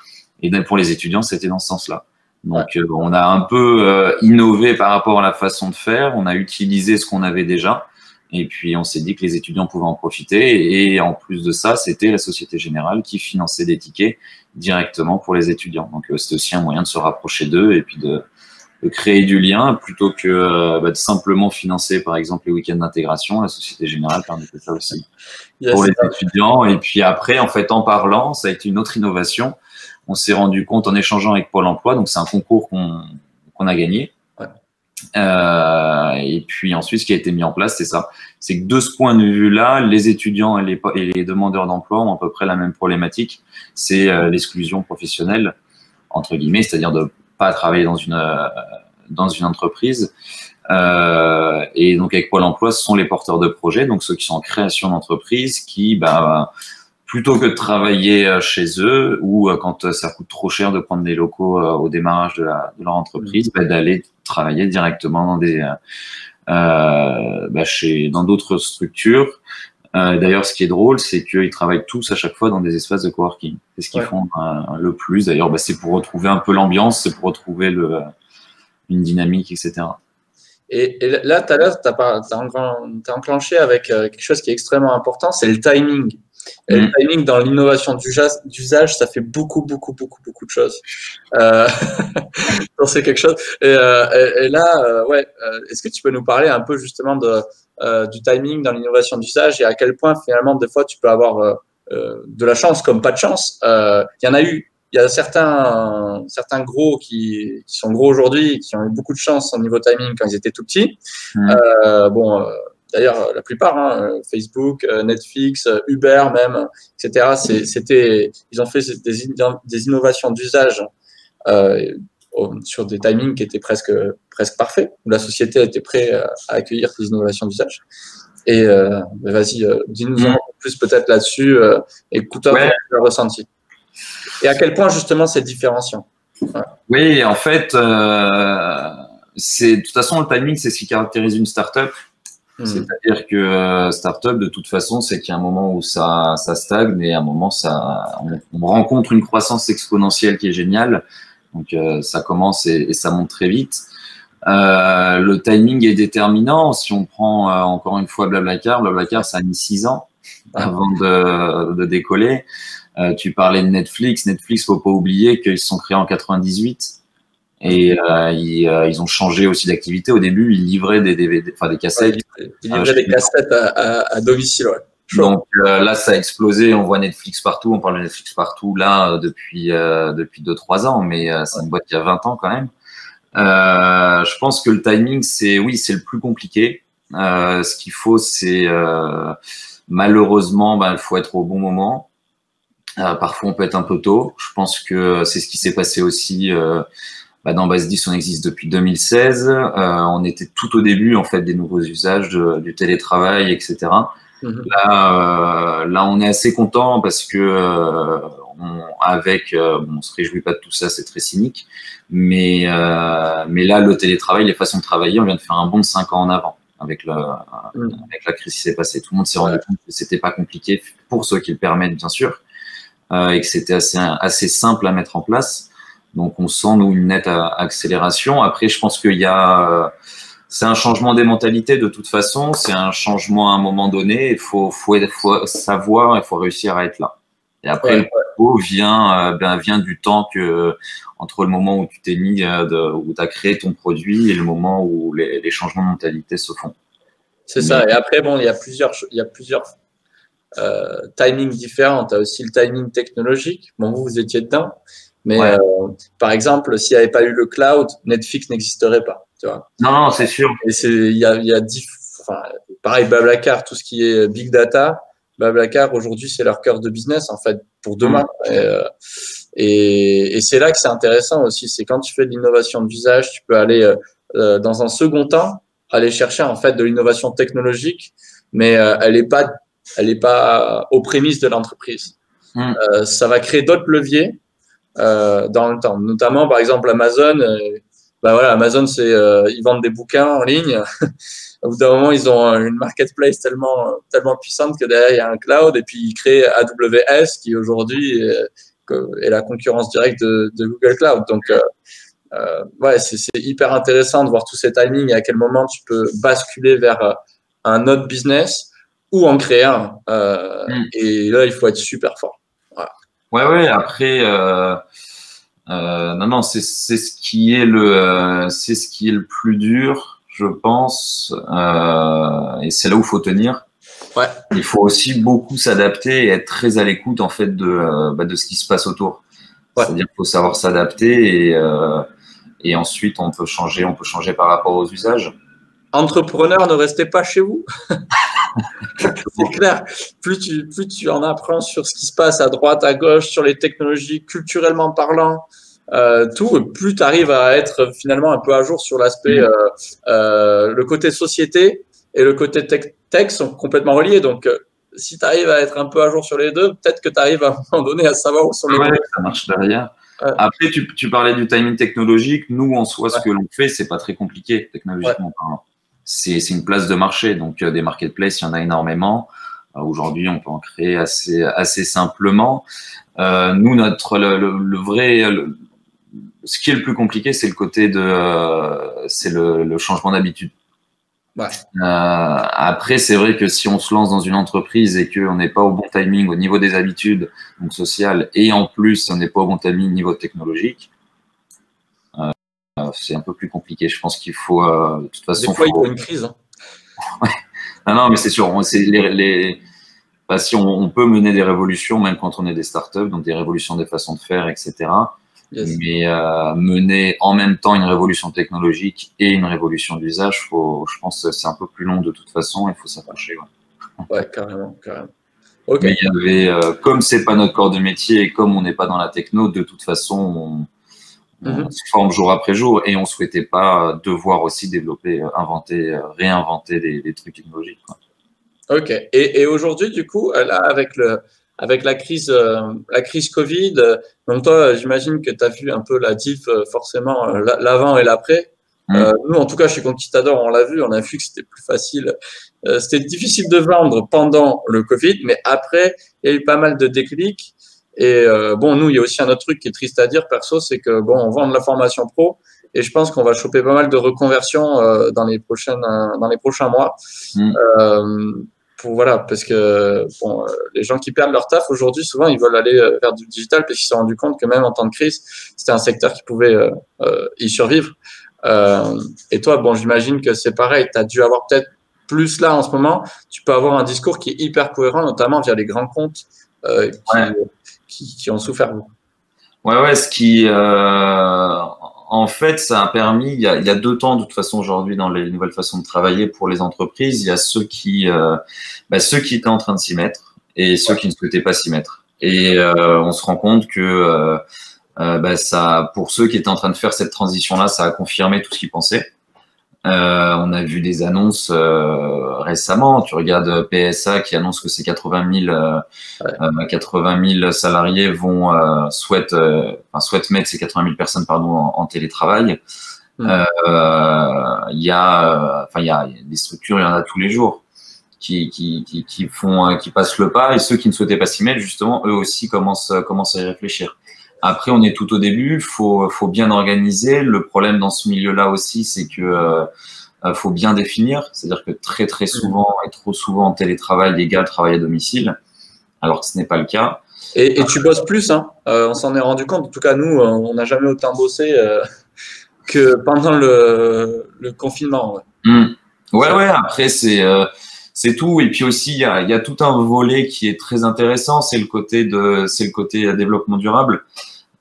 Et ben, pour les étudiants, c'était dans ce sens-là. Donc, euh, on a un peu euh, innové par rapport à la façon de faire. On a utilisé ce qu'on avait déjà. Et puis, on s'est dit que les étudiants pouvaient en profiter. Et en plus de ça, c'était la Société Générale qui finançait des tickets directement pour les étudiants. Donc, c'était aussi un moyen de se rapprocher d'eux et puis de créer du lien plutôt que euh, bah, de simplement financer, par exemple, les week-ends d'intégration. La Société Générale permettait ça aussi pour les étudiants. Et puis après, en fait, en parlant, ça a été une autre innovation. On s'est rendu compte en échangeant avec Pôle Emploi, donc c'est un concours qu'on a gagné. Euh, et puis ensuite, ce qui a été mis en place, c'est ça. C'est que de ce point de vue-là, les étudiants et les, et les demandeurs d'emploi ont à peu près la même problématique. C'est euh, l'exclusion professionnelle, entre guillemets, c'est-à-dire de pas travailler dans une, euh, dans une entreprise. Euh, et donc avec Pôle Emploi, ce sont les porteurs de projets, donc ceux qui sont en création d'entreprise, qui, bah, plutôt que de travailler euh, chez eux ou quand ça coûte trop cher de prendre des locaux au démarrage de, la, de leur entreprise, bah, d'aller travailler directement dans des euh, bah, chez dans d'autres structures euh, d'ailleurs, ce qui est drôle, c'est qu'ils travaillent tous à chaque fois dans des espaces de coworking. C'est ce qu'ils font euh, le plus. D'ailleurs, bah, c'est pour retrouver un peu l'ambiance, c'est pour retrouver le, une dynamique, etc. Et, là, tu as, enclenché avec euh, quelque chose qui est extrêmement important, c'est le timing. Et le mm. timing dans l'innovation d'usage, ça fait beaucoup, beaucoup, beaucoup, beaucoup de choses. Euh, c'est quelque chose. Et, et là, ouais, est-ce que tu peux nous parler un peu justement de, du timing dans l'innovation d'usage et à quel point finalement des fois tu peux avoir de la chance comme pas de chance. Il y en a eu il y a certains, certains gros qui, qui sont gros aujourd'hui, qui ont eu beaucoup de chance au niveau timing quand ils étaient tout petits. Mmh. Euh, bon, euh, d'ailleurs, la plupart, hein, Facebook, euh, Netflix, Uber même, etc., c'était, ils ont fait des, des innovations d'usage euh, sur des timings qui étaient presque, presque parfaits, où la société était prête à accueillir ces innovations d'usage. Et euh, vas-y, dis-nous un mmh. peu plus peut-être là-dessus, écoute-toi ouais. le ressenti. Et à quel point justement c'est différenciant? Oui, en fait, euh, c'est de toute façon le timing, c'est ce qui caractérise une startup. Hmm. C'est-à-dire que euh, startup, de toute façon, c'est qu'il y a un moment où ça, ça stagne et à un moment, ça, on, rencontre une croissance exponentielle qui est géniale. Donc, euh, ça commence et, ça monte très vite. Euh, le timing est déterminant. Si on prend euh, encore une fois Blablacar, Blablacar, ça a mis six ans avant de, de décoller. Euh, tu parlais de Netflix. Netflix, faut pas oublier qu'ils se sont créés en 98 et euh, ils, euh, ils, ont changé aussi d'activité. Au début, ils livraient des DVD, enfin des cassettes. ils livraient des cassettes à, à, domicile. Ouais. Donc là, ça a explosé. On voit Netflix partout. On parle de Netflix partout là depuis depuis deux trois ans, mais c'est une boîte qui a 20 ans quand même. je pense que le timing, c'est oui, c'est le plus compliqué. ce qu'il faut, c'est malheureusement, ben, il faut être au bon moment. Euh, parfois, on peut être un peu tôt. Je pense que c'est ce qui s'est passé aussi euh, bah, dans Base 10. On existe depuis 2016. Euh, on était tout au début en fait des nouveaux usages du télétravail, etc. Mhm. Là, là, on est assez content parce que on, avec, on se réjouit pas de tout ça, c'est très cynique. Mais mais là, le télétravail, les façons de travailler, on vient de faire un bond de 5 ans en avant avec, le, mhm. avec la crise qui s'est passée. Tout le monde s'est rendu compte que c'était pas compliqué pour ceux qui le permettent, bien sûr. Euh, et que c'était assez, assez simple à mettre en place. Donc on sent nous une nette accélération. Après, je pense qu'il y a euh, c'est un changement des mentalités de toute façon, c'est un changement à un moment donné. Il faut, faut, faut savoir, il faut réussir à être là. Et après, le propos vient, euh, ben, vient du temps que entre le moment où tu t'es mis, de, où tu as créé ton produit et le moment où les, les changements de mentalité se font. C'est ça. Et après, bon, il y a plusieurs, il y a plusieurs euh, timing différent. Tu as aussi le timing technologique. Bon, vous, vous étiez dedans. Mais euh, par exemple, s'il n'y avait pas eu le cloud, Netflix n'existerait pas. Tu vois non, c'est sûr. Et c'est, il y a, y a enfin, pareil, Blablacar, tout ce qui est big data, Blablacar aujourd'hui, c'est leur cœur de business en fait pour demain. Mm. Euh, et, et, c'est là que c'est intéressant aussi. C'est quand tu fais de l'innovation d'usage, tu peux aller euh, dans un second temps aller chercher en fait de l'innovation technologique, mais elle n'est pas elle n'est pas aux prémices de l'entreprise. Euh, ça va créer d'autres leviers euh, dans le temps. Notamment, par exemple, Amazon. Euh, bah voilà, Amazon, c'est euh, ils vendent des bouquins en ligne. Au bout d'un moment, ils ont une marketplace tellement tellement puissante que derrière il y a un cloud et puis ils créent AWS qui aujourd'hui est, est, la concurrence directe de, de Google Cloud. Donc euh, ouais, c'est hyper intéressant de voir tous ces timings et à quel moment tu peux basculer vers un autre business ou en créer un. Euh, mm. Et là, il faut être super fort. Ouais, ouais. Après, euh, euh, non, non, c'est ce qui est le, c'est ce qui est le plus dur, je pense, et c'est là où faut tenir. Ouais. Il faut aussi beaucoup s'adapter et être très à l'écoute en fait de, bah, de ce qui se passe autour. C'est-à-dire qu'il faut savoir s'adapter et, et ensuite on peut changer, on peut changer par rapport aux usages. Entrepreneur, ne restez pas chez vous. c'est clair. Plus tu, plus tu en apprends sur ce qui se passe à droite, à gauche, sur les technologies, culturellement parlant, euh, tout, plus tu arrives à être finalement un peu à jour sur l'aspect, mm. euh, euh, le côté société et le côté tech, tech sont complètement reliés. Donc, si tu arrives à être un peu à jour sur les deux, peut-être que tu arrives à un moment donné à savoir où sont les ouais, Ça marche derrière. Après, tu, tu, parlais du timing technologique. Nous, en soi, ce que l'on fait, c'est pas très compliqué technologiquement parlant c'est une place de marché. Donc, euh, des marketplaces, il y en a énormément. Euh, aujourd'hui, on peut en créer assez, assez simplement. Euh, nous, notre, le, vrai, ce qui est le plus compliqué, c'est le côté de, c'est le, changement d'habitude. Ouais. après, c'est vrai que si on se lance dans une entreprise et qu'on n'est pas au bon timing au niveau des habitudes donc sociales et en plus on n'est pas au bon timing au niveau technologique, c'est un peu plus compliqué. Je pense qu'il faut, euh, de toute façon. Des fois, il faut une crise. Hein. Ah non, mais c'est sûr. C'est les, les... Bah, si on, peut mener des révolutions, même quand on est des startups, donc des révolutions des façons de faire, etc. Mais euh, mener en même temps une révolution technologique et une révolution d'usage, faut, je pense que c'est un peu plus long de toute façon, il faut s'accrocher. Ouais. ouais, carrément, carrément. Mais il y avait, euh, comme c'est pas notre corps de métier et comme on n'est pas dans la techno, de toute façon, on, mhm. se forme jour après jour et on souhaitait pas devoir aussi développer, euh, inventer, euh, réinventer des, trucs technologiques. Ok. Et, et aujourd'hui, du coup, là, avec le, avec la crise, la crise Covid, donc toi, j'imagine que tu as vu un peu la diff, forcément, l'avant et l'après. Mm. nous, en tout cas, chez Conquistador, on l'a vu, on a vu que c'était plus facile euh, c'était difficile de vendre pendant le Covid, mais après, il y a eu pas mal de déclics. Et euh, bon, nous, il y a aussi un autre truc qui est triste à dire, perso, c'est que bon, on vend de la formation pro, et je pense qu'on va choper pas mal de reconversions euh, dans les prochaines, dans les prochains mois. Mm. pour voilà, parce que bon, les gens qui perdent leur taf aujourd'hui, souvent, ils veulent aller vers du digital parce qu'ils se sont rendus compte que même en temps de crise, c'était un secteur qui pouvait y survivre. et toi, bon, j'imagine que c'est pareil. Tu as dû avoir peut-être plus là en ce moment, tu peux avoir un discours qui est hyper cohérent, notamment via les grands comptes euh, qui, ont souffert. Ouais, ouais, ce qui, euh, en fait, ça a permis, il y a, deux temps de toute façon aujourd'hui dans les nouvelles façons de travailler pour les entreprises. Il y a ceux qui, euh, bah, ceux qui étaient en train de s'y mettre et ceux qui ne souhaitaient pas s'y mettre. Et on se rend compte que bah, ça, pour ceux qui étaient en train de faire cette transition-là, ça a confirmé tout ce qu'ils pensaient. Euh, on a vu des annonces euh, récemment. Tu regardes PSA qui annonce que ces 80 000, euh, 80 000 salariés vont euh, souhaitent, enfin, souhaitent mettre ces 80 000 personnes pardon en, télétravail. Hmm. Il y a, enfin il y a des structures, il y en a tous les jours. Qui, qui, qui, qui, font, qui passent le pas et ceux qui ne souhaitaient pas s'y mettre, justement, eux aussi commencent, commencent à y réfléchir. Après, on est tout au début, faut faut bien organiser. Le problème dans ce milieu-là aussi, c'est que euh, faut bien définir. C'est-à-dire que très très souvent et trop souvent, télétravail égale travail à domicile, alors que ce n'est pas le cas. Et, et tu bosses plus, hein euh, on s'en est rendu compte. En tout cas, nous, euh, on n'a jamais autant bossé euh, que pendant le, le confinement. Ouais, mmh. ouais, ouais, Après, c'est c'est tout. Et puis aussi, il y a, y a, tout un volet qui est très intéressant. C'est le côté de, c'est le côté développement durable.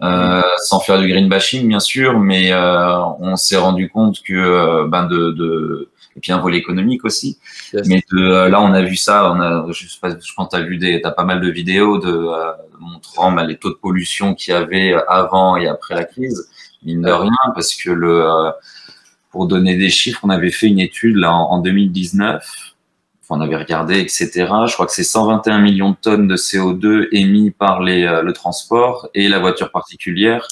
Euh, sans faire du green bashing bien sûr, mais euh, on s'est rendu compte que euh, ben de, de et puis un volet économique aussi. Mais de, là, on a vu ça. On a, je, sais pas, je pense que tu as vu des, as pas mal de vidéos de, montrant ben, les taux de pollution qu'il y avait avant et après la crise. Mine de rien, parce que le, pour donner des chiffres, on avait fait une étude là en 2019 on avait regardé, etc. Je crois que c'est 121 millions de tonnes de CO2 émis par les, euh, le transport et la voiture particulière,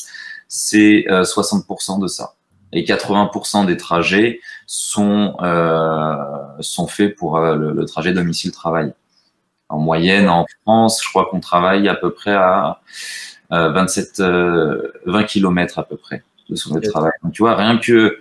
c'est 60% euh, de ça. Et 80% des trajets sont, euh, sont faits pour le, trajet domicile-travail. En moyenne, en France, je crois qu'on travaille à peu près à 27, 20 km à peu près de son travail. Donc, tu vois, rien que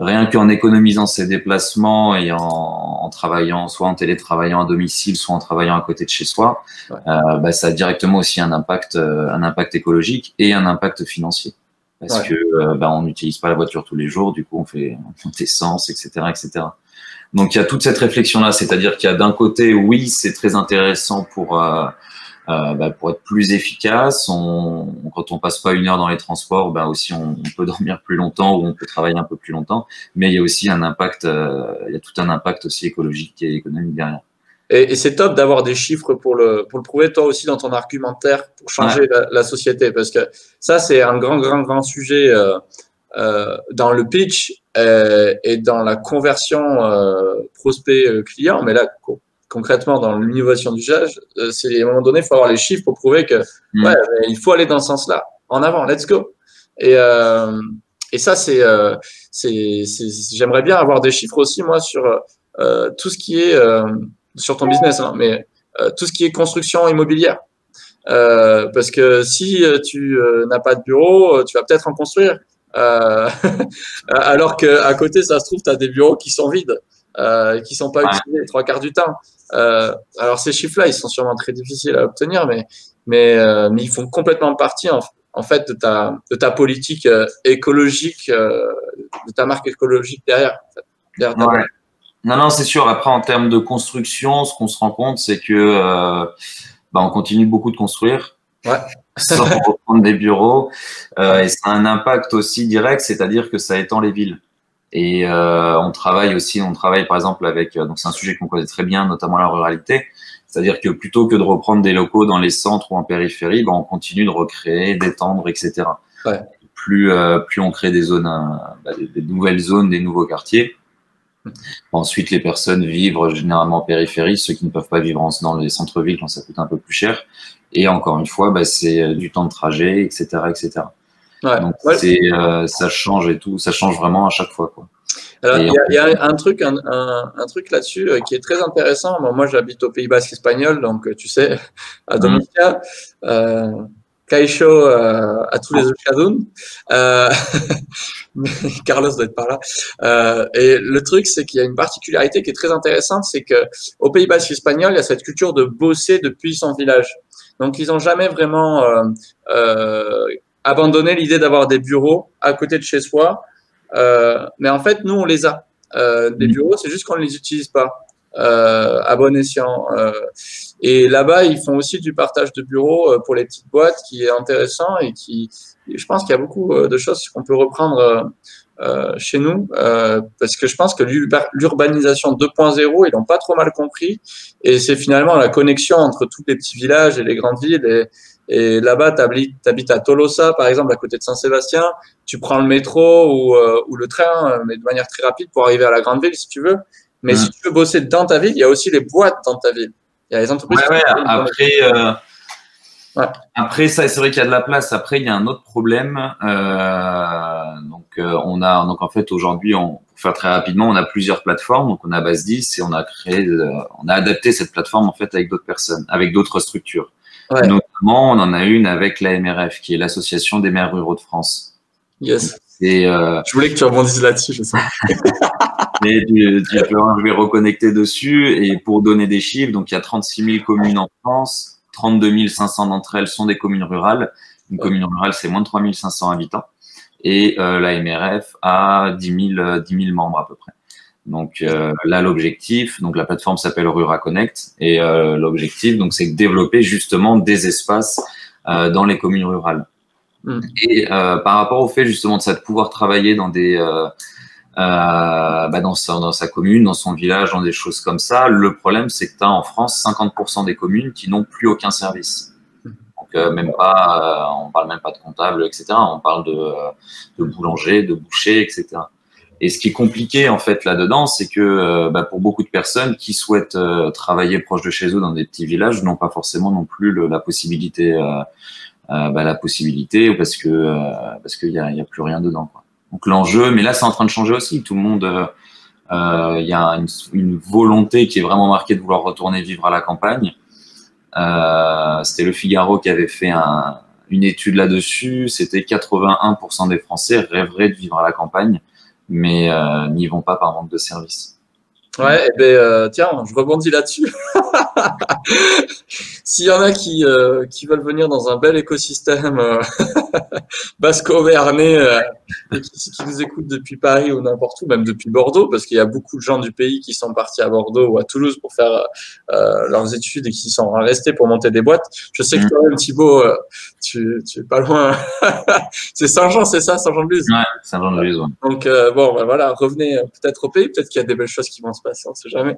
rien qu'en économisant ses déplacements et en, travaillant, soit en télétravaillant à domicile, soit en travaillant à côté de chez soi, euh, bah, ça a directement aussi un impact, euh, un impact écologique et un impact financier. Parce que euh, bah, on n'utilise pas la voiture tous les jours, du coup on fait, on essence, etc., etc. Donc il y a toute cette réflexion là, c'est-à-dire qu'il y a d'un côté, oui, c'est très intéressant pour euh, bah, pour être plus efficace. On, quand on passe pas une heure dans les transports, bah aussi on, peut dormir plus longtemps ou on peut travailler un peu plus longtemps. Mais il y a aussi un impact, euh, il y a tout un impact aussi écologique et économique derrière. Et, c'est top d'avoir des chiffres pour le, pour le prouver, toi aussi, dans ton argumentaire, pour changer la, société. Parce que ça, c'est un grand, grand, grand sujet euh, euh dans le pitch et dans la conversion prospect-client. Mais là, concrètement dans l'innovation d'usage, euh, c'est à un moment donné, il faut avoir les chiffres pour prouver que mm. ouais, il faut aller dans ce sens-là. En avant, let's go. Et, euh, et ça, c'est, euh, c'est, j'aimerais bien avoir des chiffres aussi, moi, sur euh, tout ce qui est, euh, sur ton business, hein, mais euh, tout ce qui est construction immobilière. parce que si tu n'as pas de bureau, tu vas peut-être en construire. alors qu'à côté, ça se trouve, tu as des bureaux qui sont vides. Euh, qui sont pas utilisés les trois quarts du temps. Euh, alors ces chiffres-là, ils sont sûrement très difficiles à obtenir, mais mais, euh, mais ils font complètement partie en, en, fait de ta de ta politique euh, écologique, de ta marque écologique derrière. derrière ouais. Non, non, c'est sûr. Après, en termes de construction, ce qu'on se rend compte, c'est que bah, on continue beaucoup de construire. Ouais. sans reprendre des bureaux. Et ça a un impact aussi direct, c'est-à-dire que ça étend les villes. Et euh, on travaille aussi, on travaille par exemple avec, euh, donc c'est un sujet qu'on connaît très bien, notamment la ruralité. C'est-à-dire que plutôt que de reprendre des locaux dans les centres ou en périphérie, ben on continue de recréer, d'étendre, etc. Ouais. Plus, euh, plus on crée des zones, bah, des, des, nouvelles zones, des nouveaux quartiers. Ensuite, les personnes vivent généralement en périphérie, ceux qui ne peuvent pas vivre dans les centres-villes quand ça coûte un peu plus cher. Et encore une fois, bah, c'est du temps de trajet, etc., etc. Ouais. Donc Ouais. c'est, euh, ça change et tout, ça change vraiment à chaque fois. Quoi. Alors, il y, a- il y a un truc, un, un- un truc là-dessus euh, qui est très intéressant. Bon, moi, j'habite au Pays Basque espagnol, donc euh, tu sais, à Dominica. Euh, Caixo euh, à tous les Euskadun. Euh, mais Carlos doit être par là. Euh, et le truc, c'est qu'il y a une particularité qui est très intéressante, c'est que au Pays Basque espagnol, il y a cette culture de bosser depuis son village. Donc, ils n'ont jamais vraiment abandonné l'idée d'avoir des bureaux à côté de chez soi. Euh, mais en fait, nous, on les a. Euh, des Mhm. bureaux, c'est juste qu'on ne les utilise pas euh, à bon escient. Euh, et là-bas, ils font aussi du partage de bureaux euh, pour les petites boîtes qui est intéressant et qui, je pense qu'il y a beaucoup euh, de choses qu'on peut reprendre chez nous euh, parce que je pense que l'urba- l'urbanisation 2.0, ils l'ont pas trop mal compris et c'est finalement la connexion entre tous les petits villages et les grandes villes et, et là-bas, tu habites à Tolosa, par exemple, à côté de Saint-Sébastien, tu prends le métro ou, euh, ou le train, euh, mais de manière très rapide pour arriver à la grande ville si tu veux. Mais Mm. si tu veux bosser dans ta ville, il y a aussi les boîtes dans ta ville. Il y a les entreprises. Ouais, ouais, après, euh, Ouais. après ça, c'est vrai qu'il y a de la place. Après, il y a un autre problème. Euh, donc, on a, donc en fait, aujourd'hui, on, pour faire très rapidement, on a plusieurs plateformes. Donc, on a Base 10 et on a créé, on a adapté cette plateforme en fait avec d'autres personnes, avec d'autres structures. Ouais. Notamment, on en a une avec l'AMRF, qui est l'Association des maires ruraux de France. Yes. Et euh, Je voulais que tu rebondisses là-dessus, je sais. Et tu, tu peux, je vais reconnecter dessus. Et pour donner des chiffres, donc il y a 36 000 communes en France, 32 500 d'entre elles sont des communes rurales. Une Ouais. commune rurale, c'est moins de 3 500 habitants. Et euh, la MRF a 10 000, euh, 10 000 membres à peu près. Donc euh, là, l'objectif, donc la plateforme s'appelle Rura Connect, et euh, l'objectif, donc, c'est de développer justement des espaces euh, dans les communes rurales. Mm. Et par rapport au fait justement de ça, de pouvoir travailler dans des bah, dans, sa, dans sa commune, dans son village, dans des choses comme ça. Le problème, c'est que tu as en France 50% des communes qui n'ont plus aucun service. Donc, euh, même pas, on parle même pas de comptable, etc. On parle de, de boulanger, de boucher, etc. Et ce qui est compliqué en fait là-dedans, c'est que euh, bah, pour beaucoup de personnes qui souhaitent euh, travailler proche de chez eux dans des petits villages, n'ont pas forcément non plus le, la possibilité, euh, euh, bah, la possibilité parce que euh, parce qu'il y a, y a plus rien dedans. Quoi. Donc l'enjeu, mais là c'est en train de changer aussi. Tout le monde, il y a une, une volonté qui est vraiment marquée de vouloir retourner vivre à la campagne. C'était le Figaro qui avait fait un, une étude là-dessus. C'était 81% des Français rêveraient de vivre à la campagne, mais euh, n'y vont pas par manque de services. Ouais, et ben euh, tiens, je rebondis là-dessus. S'il y en a qui, euh, qui veulent venir dans un bel écosystème euh, basco-vernais euh, et qui, qui nous écoutent depuis Paris ou n'importe où, même depuis Bordeaux, parce qu'il y a beaucoup de gens du pays qui sont partis à Bordeaux ou à Toulouse pour faire leurs études et qui sont restés pour monter des boîtes. Je sais que Mm. toi-même, Thibaut, tu, tu es pas loin. c'est Saint-Jean, c'est ça, Saint-Jean-de-Luz? Ouais, Saint-Jean-de-Luz, ouais. Donc, bon, ben voilà, revenez peut-être au pays, peut-être qu'il y a des belles choses qui vont se passer, on sait jamais.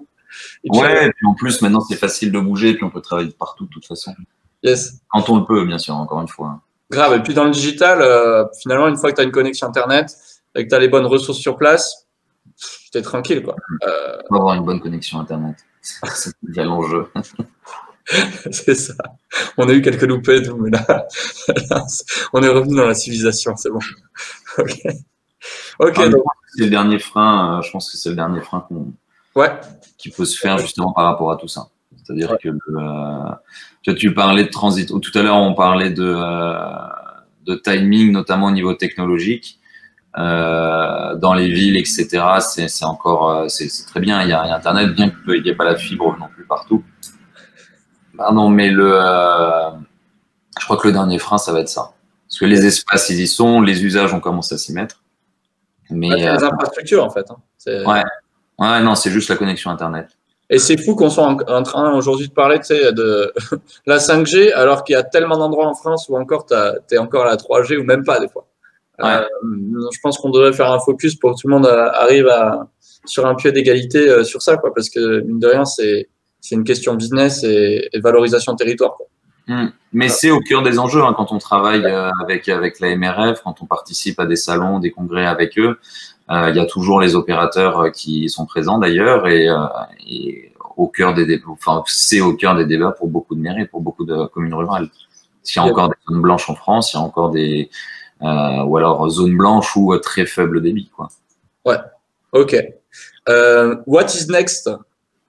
Et puis, Ouais, et puis en plus, maintenant, c'est facile de bouger, et puis on peut travailler de partout, de toute façon. Yes, Quand on le peut, bien sûr, encore une fois. grave. Et puis dans le digital, euh, finalement, une fois que tu as une connexion Internet et que tu as les bonnes ressources sur place, tu es tranquille, quoi. Euh, Il faut avoir une bonne connexion Internet. C'est déjà l'enjeu. c'est ça. On a eu quelques loupés, nous, mais là, on est revenu dans la civilisation, c'est bon. Ok. Ah, donc, C'est le dernier frein, euh, je pense que c'est le dernier frein qu'on- ouais, qui peut se faire justement par rapport à tout ça. C'est-à-dire que euh, tu, vois, tu parlais de transit. ou Tout à l'heure, on parlait de, euh, de timing, notamment au niveau technologique. Euh, dans les villes, etc., c'est encore euh, c'est très bien. Il y, a, il y a Internet, bien qu'il n'y ait pas la fibre non plus partout. Pardon, mais le, je crois que le dernier frein, ça va être ça. Parce que les espaces, ils y sont, les usages, on commence à s'y mettre. Mais les infrastructures, en fait. hein. Ouais. Ouais, non, c'est juste la connexion Internet. Et c'est fou qu'on soit en, train aujourd'hui de parler de la 5G alors qu'il y a tellement d'endroits en France où encore tu es encore à la 3G ou même pas des fois. Euh, je pense qu'on devrait faire un focus pour que tout le monde arrive à, sur un pied d'égalité euh, sur ça, quoi, parce que mine de rien, c'est une question business et, et valorisation territoire. Quoi. Hmm. Mais c'est au cœur des enjeux hein, quand on travaille euh, avec, avec la MRF, quand on participe à des salons, des congrès avec eux. Euh, il y a toujours les opérateurs euh, qui sont présents d'ailleurs et, et, au cœur des débats, enfin, c'est au cœur des débats pour beaucoup de mairies, pour beaucoup de communes rurales. S'il y a encore des zones blanches en France, il y a encore des, ou alors zones blanches ou très faible débit, quoi. Ouais. Ok. Uh, what is next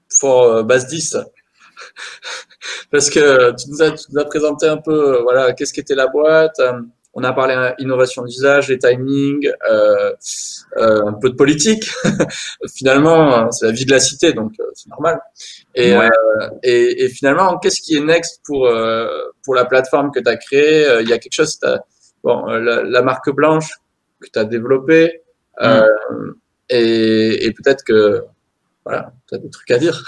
for Base 10 parce que tu nous, as, tu nous as présenté un peu, voilà, qu'est-ce qu'était la boîte. Euh, on a parlé innovation d'usage, les timings, euh, euh, un peu de politique. finalement, c'est la vie de la cité, donc euh, c'est normal. Et, ouais. Euh, et, et, finalement, qu'est-ce qui est next pour, pour la plateforme que tu as créée Il y a quelque chose, bon, la, la, marque blanche que tu as développée, mm. et, et peut-être que voilà, tu as des trucs à dire.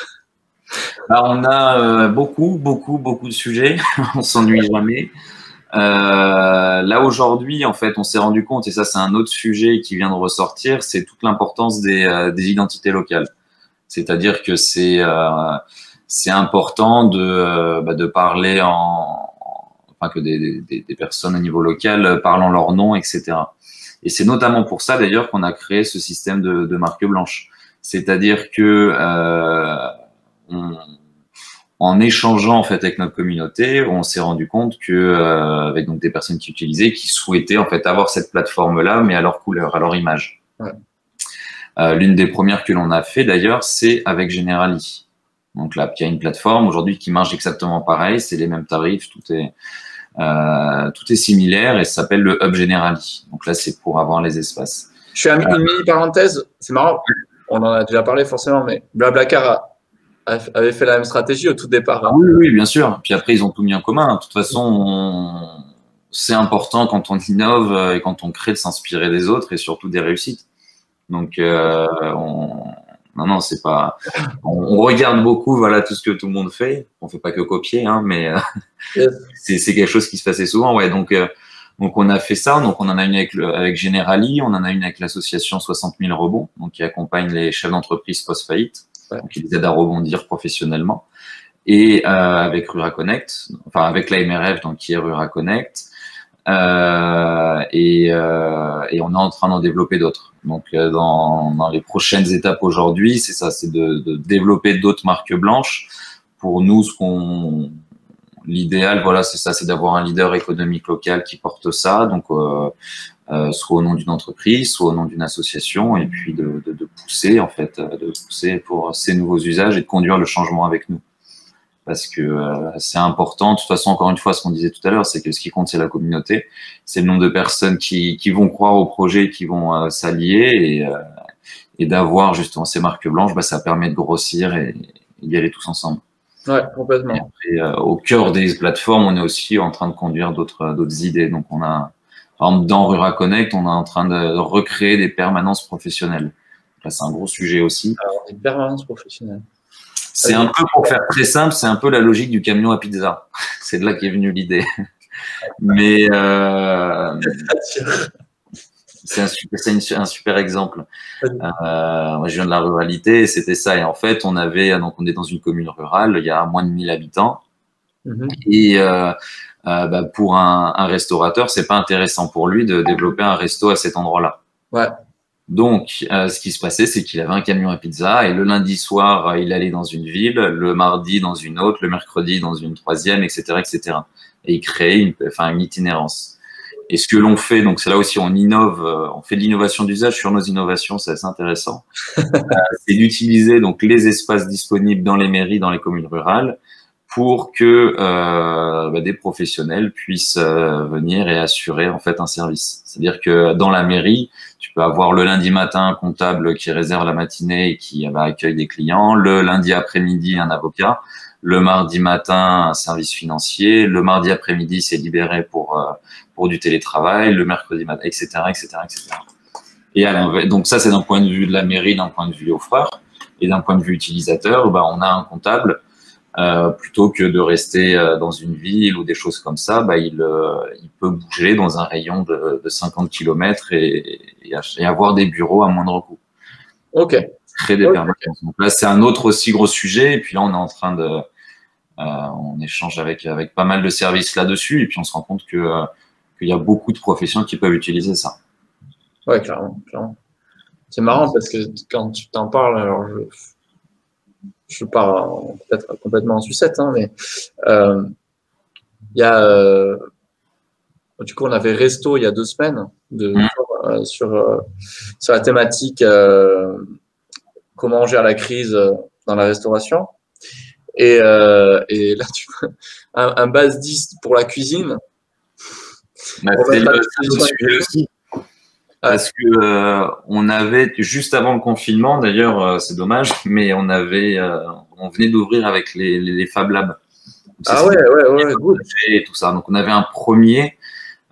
Bah, on a euh, beaucoup, beaucoup, beaucoup de sujets. on s'ennuie jamais. Euh, là aujourd'hui, en fait, on s'est rendu compte, et ça c'est un autre sujet qui vient de ressortir, c'est toute l'importance des, euh, identités locales. C'est-à-dire que c'est important de, bah, de parler en, enfin que des, personnes au niveau local parlent en leur nom, etc. Et c'est notamment pour ça d'ailleurs qu'on a créé ce système de, de marque blanche. C'est-à-dire que on, en échangeant en fait avec notre communauté, on s'est rendu compte que euh, avec donc des personnes qui utilisaient, qui souhaitaient en fait avoir cette plateforme là, mais à leur couleur, à leur image. Ouais. Euh, L'une des premières que l'on a fait d'ailleurs, c'est avec Generali. Donc là, il y a une plateforme aujourd'hui qui marche exactement pareil, c'est les mêmes tarifs, tout est euh, tout est similaire et s'appelle le Hub Generali. Donc là, c'est pour avoir les espaces. Je fais une mini parenthèse, c'est marrant, on en a déjà parlé forcément, mais Blablacar avait fait la même stratégie au tout départ. Hein. Oui, oui, bien sûr. Puis après, ils ont tout mis en commun. De toute façon, c'est important quand on innove euh, et quand on crée de s'inspirer des autres et surtout des réussites. Donc, euh, on... non, non, c'est pas. On, regarde beaucoup, voilà, tout ce que tout le monde fait. On fait pas que copier, hein, mais euh, c'est quelque chose qui se passait souvent, ouais. Donc, euh, donc on a fait ça. Donc, on en a une avec, le, avec Generali, on en a une avec l'association 60 000 rebonds, donc qui accompagne les chefs d'entreprise post faillite qui les aide à rebondir professionnellement. Et euh, avec Rura Connect, enfin avec la MRF, donc qui est Rura Connect, euh, et, euh, et, on est en train d'en développer d'autres. Donc euh, dans, dans, les prochaines étapes aujourd'hui, c'est ça, c'est de, de, développer d'autres marques blanches. Pour nous, ce qu'on l'idéal, voilà, c'est ça, c'est d'avoir un leader économique local qui porte ça. Donc euh, euh, soit au nom d'une entreprise, soit au nom d'une association, et puis de, pousser en fait, euh, de pousser pour ces nouveaux usages et de conduire le changement avec nous. Parce que c'est important. De toute façon, encore une fois, ce qu'on disait tout à l'heure, c'est que ce qui compte, c'est la communauté, c'est le nombre de personnes qui, vont croire au projet, qui vont s'allier et, et d'avoir justement ces marques blanches, bah, ça permet de grossir et, et d'y aller tous ensemble. Ouais, complètement. Et après, au cœur des plateformes, on est aussi en train de conduire d'autres d'autres idées. Donc, on a par exemple, dans Rura Connect, on est en train de recréer des permanences professionnelles. Là, c'est un gros sujet aussi. Alors, des permanences professionnelles. C'est un peu, pour faire très simple, c'est un peu la logique du camion à pizza. c'est de là qu'est venue l'idée. Mais euh, c'est un super, un super exemple. Euh, moi, je viens de la ruralité et c'était ça. Et en fait, on avait, donc on est dans une commune rurale, il y a moins de 1000 habitants. -hmm. Et euh, euh, bah, pour un, un restaurateur, c'est pas intéressant pour lui de développer un resto à cet endroit-là. Ouais. Donc, euh, ce qui se passait, c'est qu'il avait un camion à pizza et le lundi soir, euh, il allait dans une ville, le mardi dans une autre, le mercredi dans une troisième, etc., etc. Et il créait une, enfin, une itinérance. Et ce que l'on fait, donc c'est là aussi on innove, euh, on fait de l'innovation d'usage sur nos innovations, c'est assez intéressant. euh, c'est d'utiliser donc les espaces disponibles dans les mairies, dans les communes rurales, pour que euh, bah, des professionnels puissent euh, venir et assurer en fait un service. C'est-à-dire que dans la mairie, tu peux avoir le lundi matin un comptable qui réserve la matinée et qui bah, accueille des clients, le lundi après-midi un avocat, le mardi matin un service financier, le mardi après-midi c'est libéré pour euh, pour du télétravail, le mercredi matin, etc., etc., etc. Et donc ça c'est d'un point de vue de la mairie, d'un point de vue offreur. Et d'un point de vue utilisateur, bah, on a un comptable euh, plutôt que de rester euh, dans une ville ou des choses comme ça, bah, il, euh, il peut bouger dans un rayon de, de 50 km et, et, avoir des bureaux à moindre coût. Ok. Donc là, c'est un autre aussi gros sujet. Et puis là, on est en train de, on échange avec avec pas mal de services là-dessus. Et puis on se rend compte que qu'il y a beaucoup de professions qui peuvent utiliser ça. Ouais, clairement. clairement. C'est marrant parce que quand tu t'en parles, alors je, je pars peut-être complètement en sucette, hein, mais euh, il y a, euh, du coup, on avait Resto il y a deux semaines de, mmh. euh, sur, sur la thématique comment on gère la crise dans la restauration. Et, et là, tu un, un base 10 pour la cuisine. Bah, c'est le, sujet aussi. Parce que euh, on avait juste avant le confinement, d'ailleurs, euh, c'est dommage, mais on avait, euh, on venait d'ouvrir avec les, les, Fab Labs. ah ouais, ouais, ouais, good. Et tout ça. Donc on avait un premier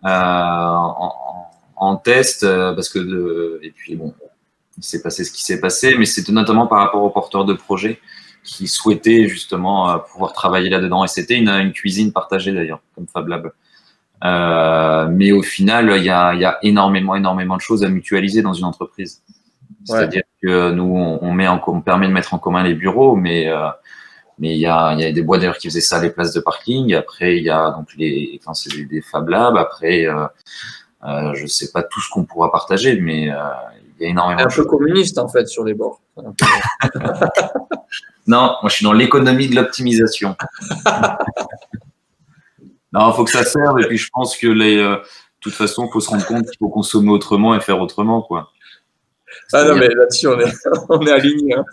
en, en, test parce que de, et puis bon, il s'est passé ce qui s'est passé, mais c'était notamment par rapport aux porteurs de projets qui souhaitaient justement pouvoir travailler là-dedans. Et c'était une, une, cuisine partagée d'ailleurs, comme Fab Lab. Euh, mais au final, il y a, y a, énormément, énormément de choses à mutualiser dans une entreprise. C'est-à-dire que nous, on, met en, on permet de mettre en commun les bureaux, mais euh, mais il y a, y a des boîtes d'ailleurs qui faisaient ça, les places de parking. Après, il y a donc les, enfin, c'est des, des, Fab Labs. Après, euh, euh, je sais pas tout ce qu'on pourra partager, mais euh, il y a énormément. Un peu communiste en fait sur les bords. non, moi je suis dans l'économie de l'optimisation. Non, il faut que ça serve. Et puis, je pense que les, euh, de toute façon, il faut se rendre compte qu'il faut consommer autrement et faire autrement, quoi. Ah non, mais là-dessus, on est, on est aligné. Hein.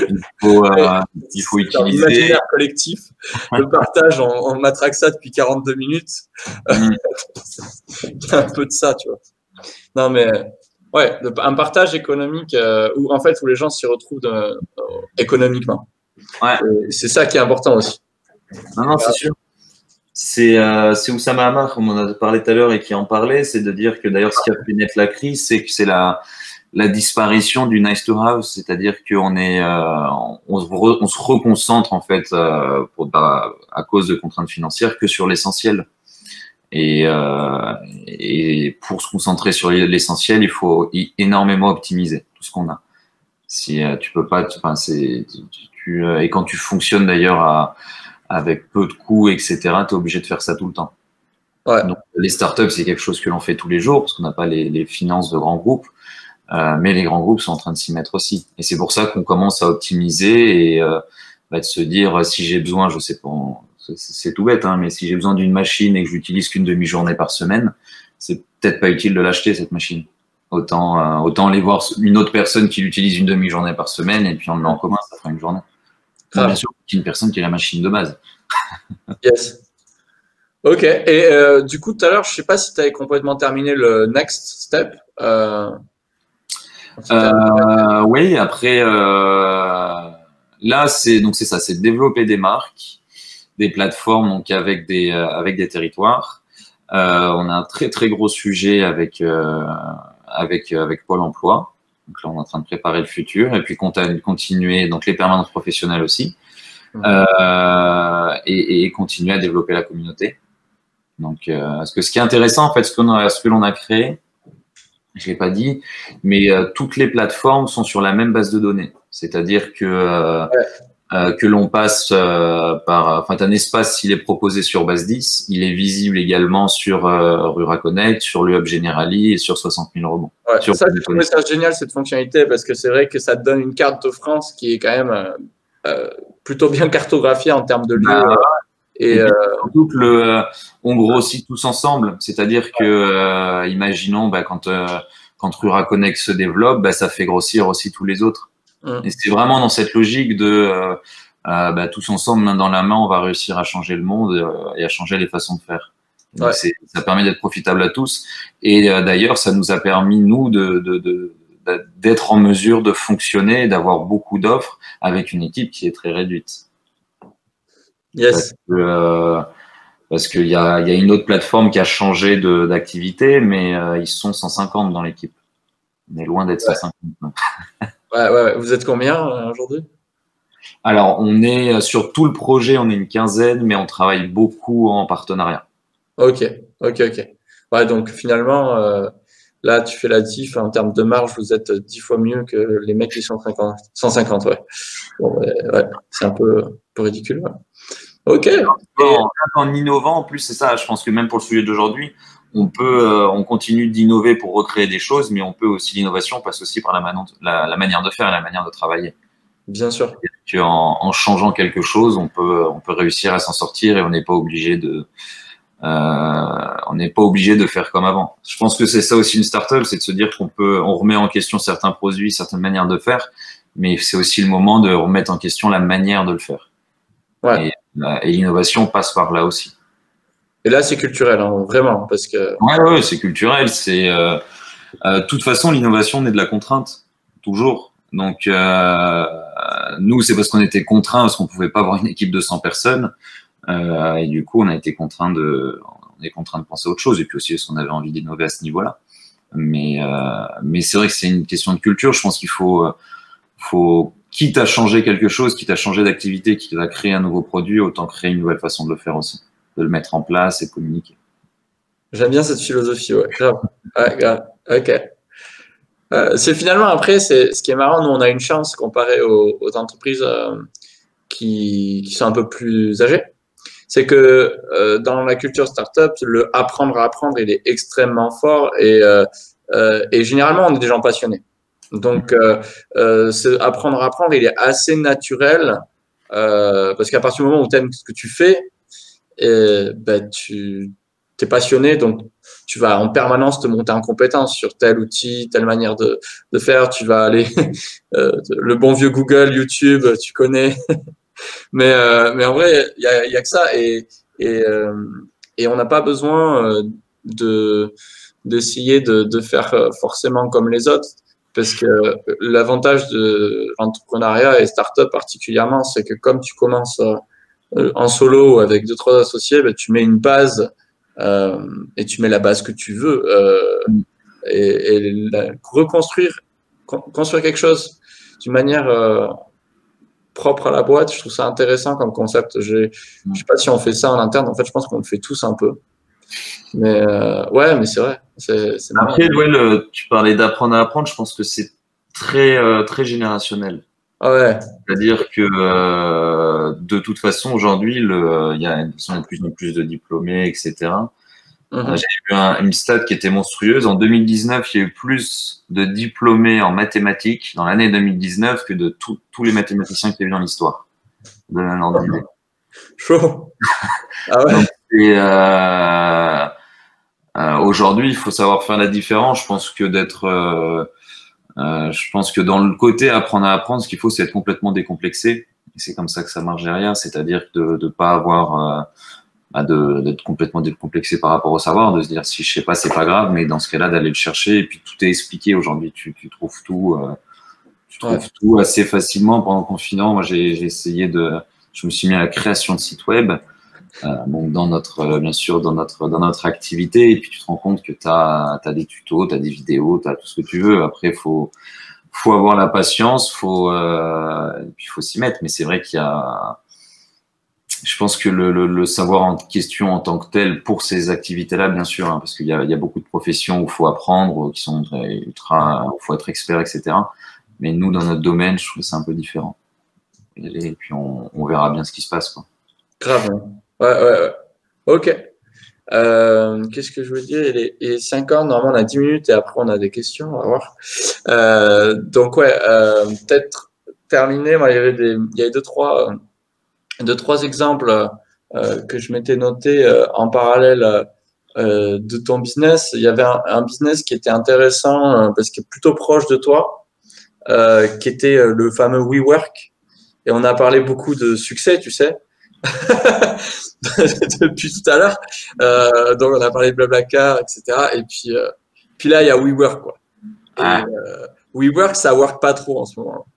Il faut, euh, il faut utiliser. L'imaginaire collectif, le partage, on, on matraque ça depuis 42 minutes. Mm. il y a un peu de ça, tu vois. Non, mais ouais, un partage économique euh, où en fait où les gens s'y retrouvent de, euh, économiquement. Ouais. C'est ça qui est important aussi. Non, non, c'est sûr c'est euh, Oussama Hamar, comme on a parlé tout à l'heure et qui en parlait, c'est de dire que d'ailleurs ce qui a fait naître la crise, c'est que c'est la, la disparition du nice to have, c'est-à-dire qu'on est, euh, on, se on, se reconcentre en fait euh, pour, bah, à cause de contraintes financières que sur l'essentiel. Et, euh, et pour se concentrer sur l'essentiel, il faut énormément optimiser tout ce qu'on a. Si euh, tu peux pas, enfin c'est, tu, tu, et quand tu fonctionnes d'ailleurs à avec peu de coûts, etc., tu es obligé de faire ça tout le temps. Ouais. Donc, les startups, c'est quelque chose que l'on fait tous les jours parce qu'on n'a pas les, les, finances de grands groupes, euh, mais les grands groupes sont en train de s'y mettre aussi. Et c'est pour ça qu'on commence à optimiser et euh, bah, de se dire si j'ai besoin, je sais pas, c'est tout bête, hein, mais si j'ai besoin d'une machine et que je l'utilise qu'une demi-journée par semaine, c'est peut-être pas utile de l'acheter cette machine. Autant, euh, autant aller voir une autre personne qui l'utilise une demi-journée par semaine et puis on le met en commun, ça fera une journée. Bien sûr, une personne qui a la machine de base. yes. Ok. Et euh, du coup, tout à l'heure, je ne sais pas si tu avais complètement terminé le next step. Euh, euh, oui, après, là, c'est donc c'est ça, c'est développer des marques, des plateformes donc avec des avec des territoires. On a un très très gros sujet avec avec avec Pôle Emploi. Donc là, on est en train de préparer le futur et puis continuer donc les permanences professionnelles aussi euh, et, et, continuer à développer la communauté. Donc, euh, parce que ce qui est intéressant en fait, ce, ce que l'on a créé, je l'ai pas dit, mais euh, toutes les plateformes sont sur la même base de données. C'est-à-dire que euh, ouais. Euh, que l'on passe euh, par, enfin, un espace, s'il est proposé sur base 10, il est visible également sur euh, Rura Connect, sur le Hub Generali et sur 60 000 rebonds. Ouais, sur ça, j'ai trouvé ça génial, cette fonctionnalité, parce que c'est vrai que ça te donne une carte de France qui est quand même euh, plutôt bien cartographiée en termes de lieux. Bah, et, euh... le, on grossit tous ensemble, c'est-à-dire que, euh, imaginons, bah, quand, quand Rura Connect se développe, bah, ça fait grossir aussi tous les autres. Mmh. Et c'est vraiment dans cette logique de euh, euh, bah, tous ensemble, main dans la main, on va réussir à changer le monde euh, et à changer les façons de faire. Ouais. ça permet d'être profitable à tous. Et euh, d'ailleurs, ça nous a permis, nous, de, de, de d'être en mesure de fonctionner d'avoir beaucoup d'offres avec une équipe qui est très réduite. Yes. Parce qu'il y a, y a une autre plateforme qui a changé d'activité, mais euh, ils sont 150 dans l'équipe. On est loin d'être ouais. 150. Ouais, ouais, Vous êtes combien aujourd'hui? Alors, on est sur tout le projet, on est une quinzaine, mais on travaille beaucoup en partenariat. Ok, ok, ok. Ouais, donc finalement, là, tu fais la diff en termes de marge, vous êtes dix fois mieux que les mecs qui sont 50, 150, ouais. Bon, ouais, c'est un peu, un peu ridicule. Ok. En, innovant, en plus, c'est ça. Je pense que même pour le sujet d'aujourd'hui, on peut, euh, on continue d'innover pour recréer des choses, mais on peut aussi l'innovation passe aussi par la, la, manière de faire et la manière de travailler. Bien sûr. En, en, changeant quelque chose, on peut, on peut réussir à s'en sortir et on n'est pas obligé de, euh, on n'est pas obligé de faire comme avant. Je pense que c'est ça aussi une startup, c'est de se dire qu'on peut, on remet en question certains produits, certaines manières de faire, mais c'est aussi le moment de remettre en question la manière de le faire. Ouais. Euh, et l'innovation passe par là aussi. Et là, c'est culturel, hein, vraiment, parce que. Ouais, ouais, c'est culturel. C'est, euh, euh, toute façon, l'innovation naît de la contrainte, toujours. Donc, nous, c'est parce qu'on était contraints, parce qu'on pouvait pas avoir une équipe de 100 personnes, et du coup, on a été contraint de, on est contraint de penser à autre chose, et puis aussi parce qu'on avait envie d'innover à ce niveau-là. Mais, mais c'est vrai que c'est une question de culture. Je pense qu'il faut, faut quitte à changer quelque chose, quitte à changer d'activité, quitte à créer un nouveau produit, autant créer une nouvelle façon de le faire aussi, de le mettre en place et communiquer. J'aime bien cette philosophie, ouais, grave. Ok. Euh, c'est finalement après, c'est ce qui est marrant, nous on a une chance comparé aux, entreprises euh, qui, sont un peu plus âgées. C'est que euh, dans la culture startup, le apprendre à apprendre, il est extrêmement fort et, et généralement on est des gens passionnés. Donc, euh, apprendre à apprendre, il est assez naturel parce qu'à partir du moment où tu aimes ce que tu fais, et, ben, tu es passionné, donc tu vas en permanence te monter en compétence sur tel outil, telle manière de, faire. Tu vas aller le bon vieux Google, YouTube, tu connais. mais, mais en vrai, il y a, y a, que ça et, et, et on n'a pas besoin de d'essayer de, faire forcément comme les autres. Parce que l'avantage de l'entrepreneuriat et start-up particulièrement, c'est que comme tu commences euh, en solo avec deux, trois associés, ben, tu mets une base euh, et tu mets la base que tu veux. Euh, et, reconstruire, construire quelque chose d'une manière propre à la boîte, je trouve ça intéressant comme concept. Je ne sais pas si on fait ça en interne. En fait, je pense qu'on le fait tous un peu. Mais euh, ouais, mais c'est vrai. C'est, Après, tu parlais d'apprendre à apprendre. Je pense que c'est très, euh, très générationnel. Ah ouais. C'est-à-dire que euh, de toute façon, aujourd'hui, il y a de plus en plus de diplômés, etc. Mhm. J'ai vu une stat qui était monstrueuse. En 2019, il y a eu plus de diplômés en mathématiques dans l'année 2019 que de tous les mathématiciens qu'il y a eu dans l'histoire. De Chaud. Ah ouais. Et euh, euh, aujourd'hui, il faut savoir faire la différence. Je pense que d'être, euh, je pense que dans le côté apprendre à apprendre, ce qu'il faut, c'est être complètement décomplexé. Et c'est comme ça que ça marche derrière, c'est-à-dire de ne pas avoir bah, d'être complètement décomplexé par rapport au savoir, de se dire si je sais pas, c'est pas grave, mais dans ce cas-là, d'aller le chercher et puis tout est expliqué aujourd'hui. Tu, tu, trouves tout, tu trouves tout assez facilement pendant le confinement. Moi, j'ai essayé de, je me suis mis à la création de sites web. Euh, donc dans notre, euh, bien sûr, dans notre, dans notre activité, et puis tu te rends compte que tu as, des tutos, tu as des vidéos, tu as tout ce que tu veux. Après, faut, faut avoir la patience, faut, euh, et puis faut s'y mettre. Mais c'est vrai qu'il y a, je pense que le, le, le, savoir en question en tant que tel pour ces activités-là, bien sûr, hein, parce qu'il y, y, a beaucoup de professions où il faut apprendre, qui sont ultra, où il faut être expert, etc. Mais nous, dans notre domaine, je trouve que c'est un peu différent. Et, puis on, on, verra bien ce qui se passe. Quoi. Grave. Ouais, ouais, ouais. Ok. Euh, Qu'est-ce que je veux dire? Il est, 5 ans, normalement on a 10 minutes et après on a des questions, on va voir. Euh, donc ouais, euh, peut-être terminer, moi il y avait des, il y avait deux, trois, deux, trois exemples euh, que je m'étais noté euh, en parallèle euh, de ton business. Il y avait un, un business qui était intéressant parce qu'il est plutôt proche de toi, qui était le fameux WeWork. Et on a parlé beaucoup de succès, tu sais. depuis tout à l'heure. Euh, donc, on a parlé de Blablacar, etc. Et puis, euh, puis là, il y a WeWork, quoi. Ah. Euh, WeWork, ça work pas trop en ce moment.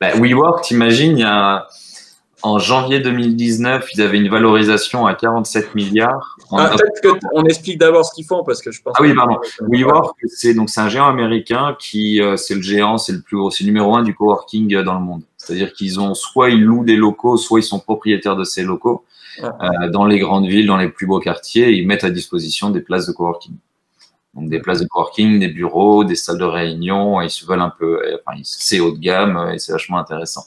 Bah, WeWork, t'imagines, il y a en janvier 2019, ils avaient une valorisation à 47 milliards. Ah, peut-être qu'on explique d'abord ce qu'ils font parce que je pense. Ah oui, pardon. WeWork, c'est donc c'est un géant américain qui euh, c'est le géant, c'est le plus gros, c'est numéro un du coworking dans le monde. C'est-à-dire qu'ils ont soit ils louent des locaux, soit ils sont propriétaires de ces locaux euh, dans les grandes villes, dans les plus beaux quartiers. Ils mettent à disposition des places de coworking. Donc des places de coworking, des bureaux, des salles de réunion. Et ils se veulent un peu, enfin c'est haut de gamme et c'est vachement intéressant.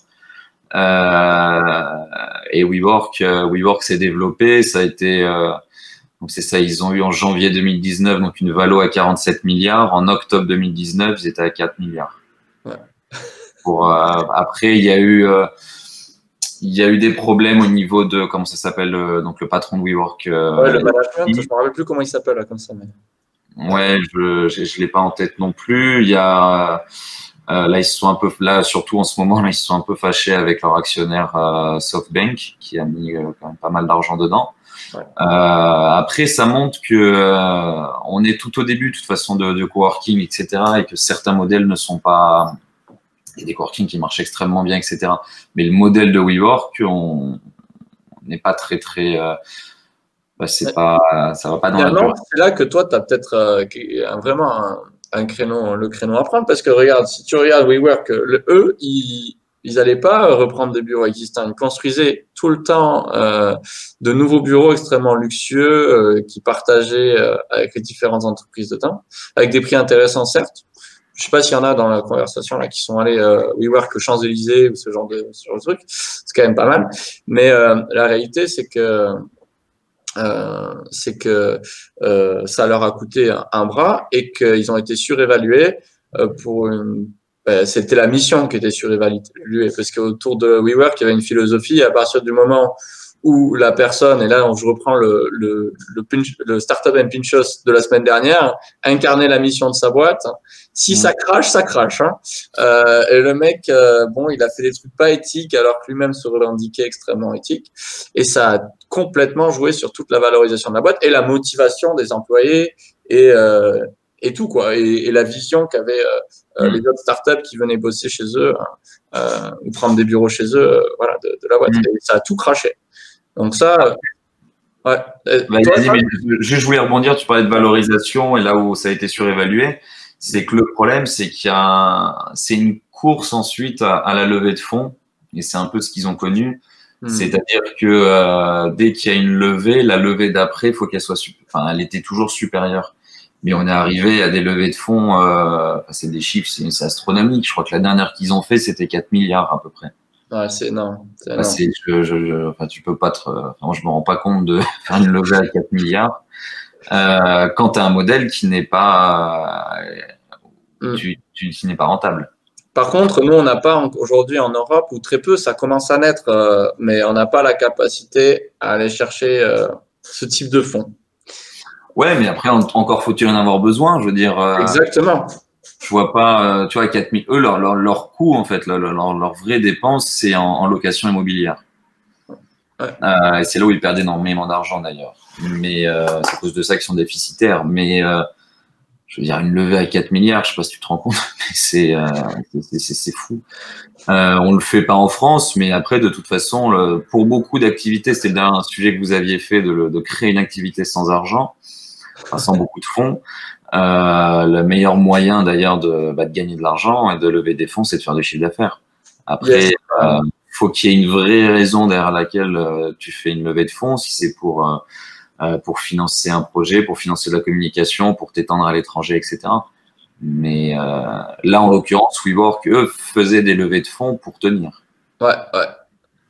Euh, et WeWork, euh, WeWork s'est développé, ça a été euh, donc c'est ça, ils ont eu en janvier 2019 donc une valo à 47 milliards. En octobre 2019, ils étaient à 4 milliards. Pour, après, il y a eu il y a eu des problèmes au niveau de comment ça s'appelle donc le patron de WeWork. ouais, le management, je ne me rappelle plus comment il s'appelle comme ça. Mais... Ouais, je je l'ai pas en tête non plus. Il y a euh, là, ils sont un peu, là, surtout en ce moment, là, ils se sont un peu fâchés avec leur actionnaire euh, SoftBank, qui a mis euh, quand même pas mal d'argent dedans. Ouais. après, ça montre que on est tout au début, de toute façon, de, de coworking, etc., et que certains modèles ne sont pas. Il y a des coworking qui marchent extrêmement bien, etc. Mais le modèle de WeWork, on n'est pas très, très. Bah, c'est pas, ça va pas dans la. C'est là que toi, tu as peut-être vraiment un un créneau, le créneau à prendre parce que regarde, si tu regardes WeWork, le, eux, ils n'allaient pas reprendre des bureaux existants. Ils construisaient tout le temps euh, de nouveaux bureaux extrêmement luxueux euh, qui partageaient euh, avec les différentes entreprises de temps, avec des prix intéressants certes. Je sais pas s'il y en a dans la conversation là qui sont allés euh, WeWork Champs-Élysées ou ce genre de, ce genre de truc. C'est quand même pas mal. Mais la réalité, c'est que euh, c'est que euh, ça leur a coûté un, bras et qu'ils ont été surévalués euh, pour une ben, c'était la mission qui était surévaluée parce qu'autour de WeWork, il y avait une philosophie à partir du moment où la personne, et là je reprends le, le, le, le Startup and Pinchos de la semaine dernière, incarnait la mission de sa boîte. Si ça mmh. crache, ça crache. Hein. Euh, et le mec, euh, bon, il a fait des trucs pas éthiques alors que lui-même se revendiquait extrêmement éthique. Et ça a complètement joué sur toute la valorisation de la boîte et la motivation des employés et, euh, et tout, quoi. Et, et la vision qu'avaient mmh. les autres startups qui venaient bosser chez eux hein, ou prendre des bureaux chez eux, voilà, de, de la boîte. Mmh. Et ça a tout craché. Donc ça, ouais. Bah, je voulais rebondir, tu parlais de valorisation et là où ça a été surévalué, c'est que le problème, c'est qu'il y a, c'est une course ensuite à, la levée de fonds et c'est un peu ce qu'ils ont connu. Hmm. C'est-à-dire que euh, dès qu'il y a une levée, la levée d'après, il faut qu'elle soit, enfin, elle était toujours supérieure. Mais on est arrivé à des levées de fonds, euh, c'est des chiffres, c'est astronomique. Je crois que la dernière qu'ils ont fait, c'était 4 milliards à peu près. Ouais, c'est énorme. Bah, je, je, enfin, tu peux pas te, enfin, je me rends pas compte de faire une levée à 4 milliards euh, quand tu as un modèle qui n'est pas, mm. tu, tu, qui n'est pas rentable. Par contre, nous, on n'a pas aujourd'hui en Europe, ou très peu, ça commence à naître, euh, mais on n'a pas la capacité à aller chercher euh, ce type de fonds. Ouais, mais après, encore faut-il en avoir besoin, je veux dire. Euh, Exactement je vois pas, euh, tu vois, 4000, eux, leur, leur, leur coût, en fait, leur, leur, leur vraie dépense, c'est en, en, location immobilière. Ouais. Euh, et c'est là où ils perdent énormément d'argent d'ailleurs. Mais euh, c'est à cause de ça qu'ils sont déficitaires. Mais euh, je veux dire, une levée à 4 milliards, je sais pas si tu te rends compte, mais c'est c'est fou. On le fait pas en France, mais après, de toute façon, le, pour beaucoup d'activités, c'était un sujet que vous aviez fait de, de créer une activité sans argent, enfin, sans beaucoup de fonds. Euh, le meilleur moyen d'ailleurs de, bah, de, gagner de l'argent et de lever des fonds, c'est de faire du chiffre d'affaires. Après, il euh, faut qu'il y ait une vraie raison derrière laquelle euh, tu fais une levée de fonds. Si c'est pour euh, euh, pour financer un projet, pour financer de la communication, pour t'étendre à l'étranger, etc. Mais là, en l'occurrence, WeWork, eux, faisaient des levées de fonds pour tenir. Ouais, ouais.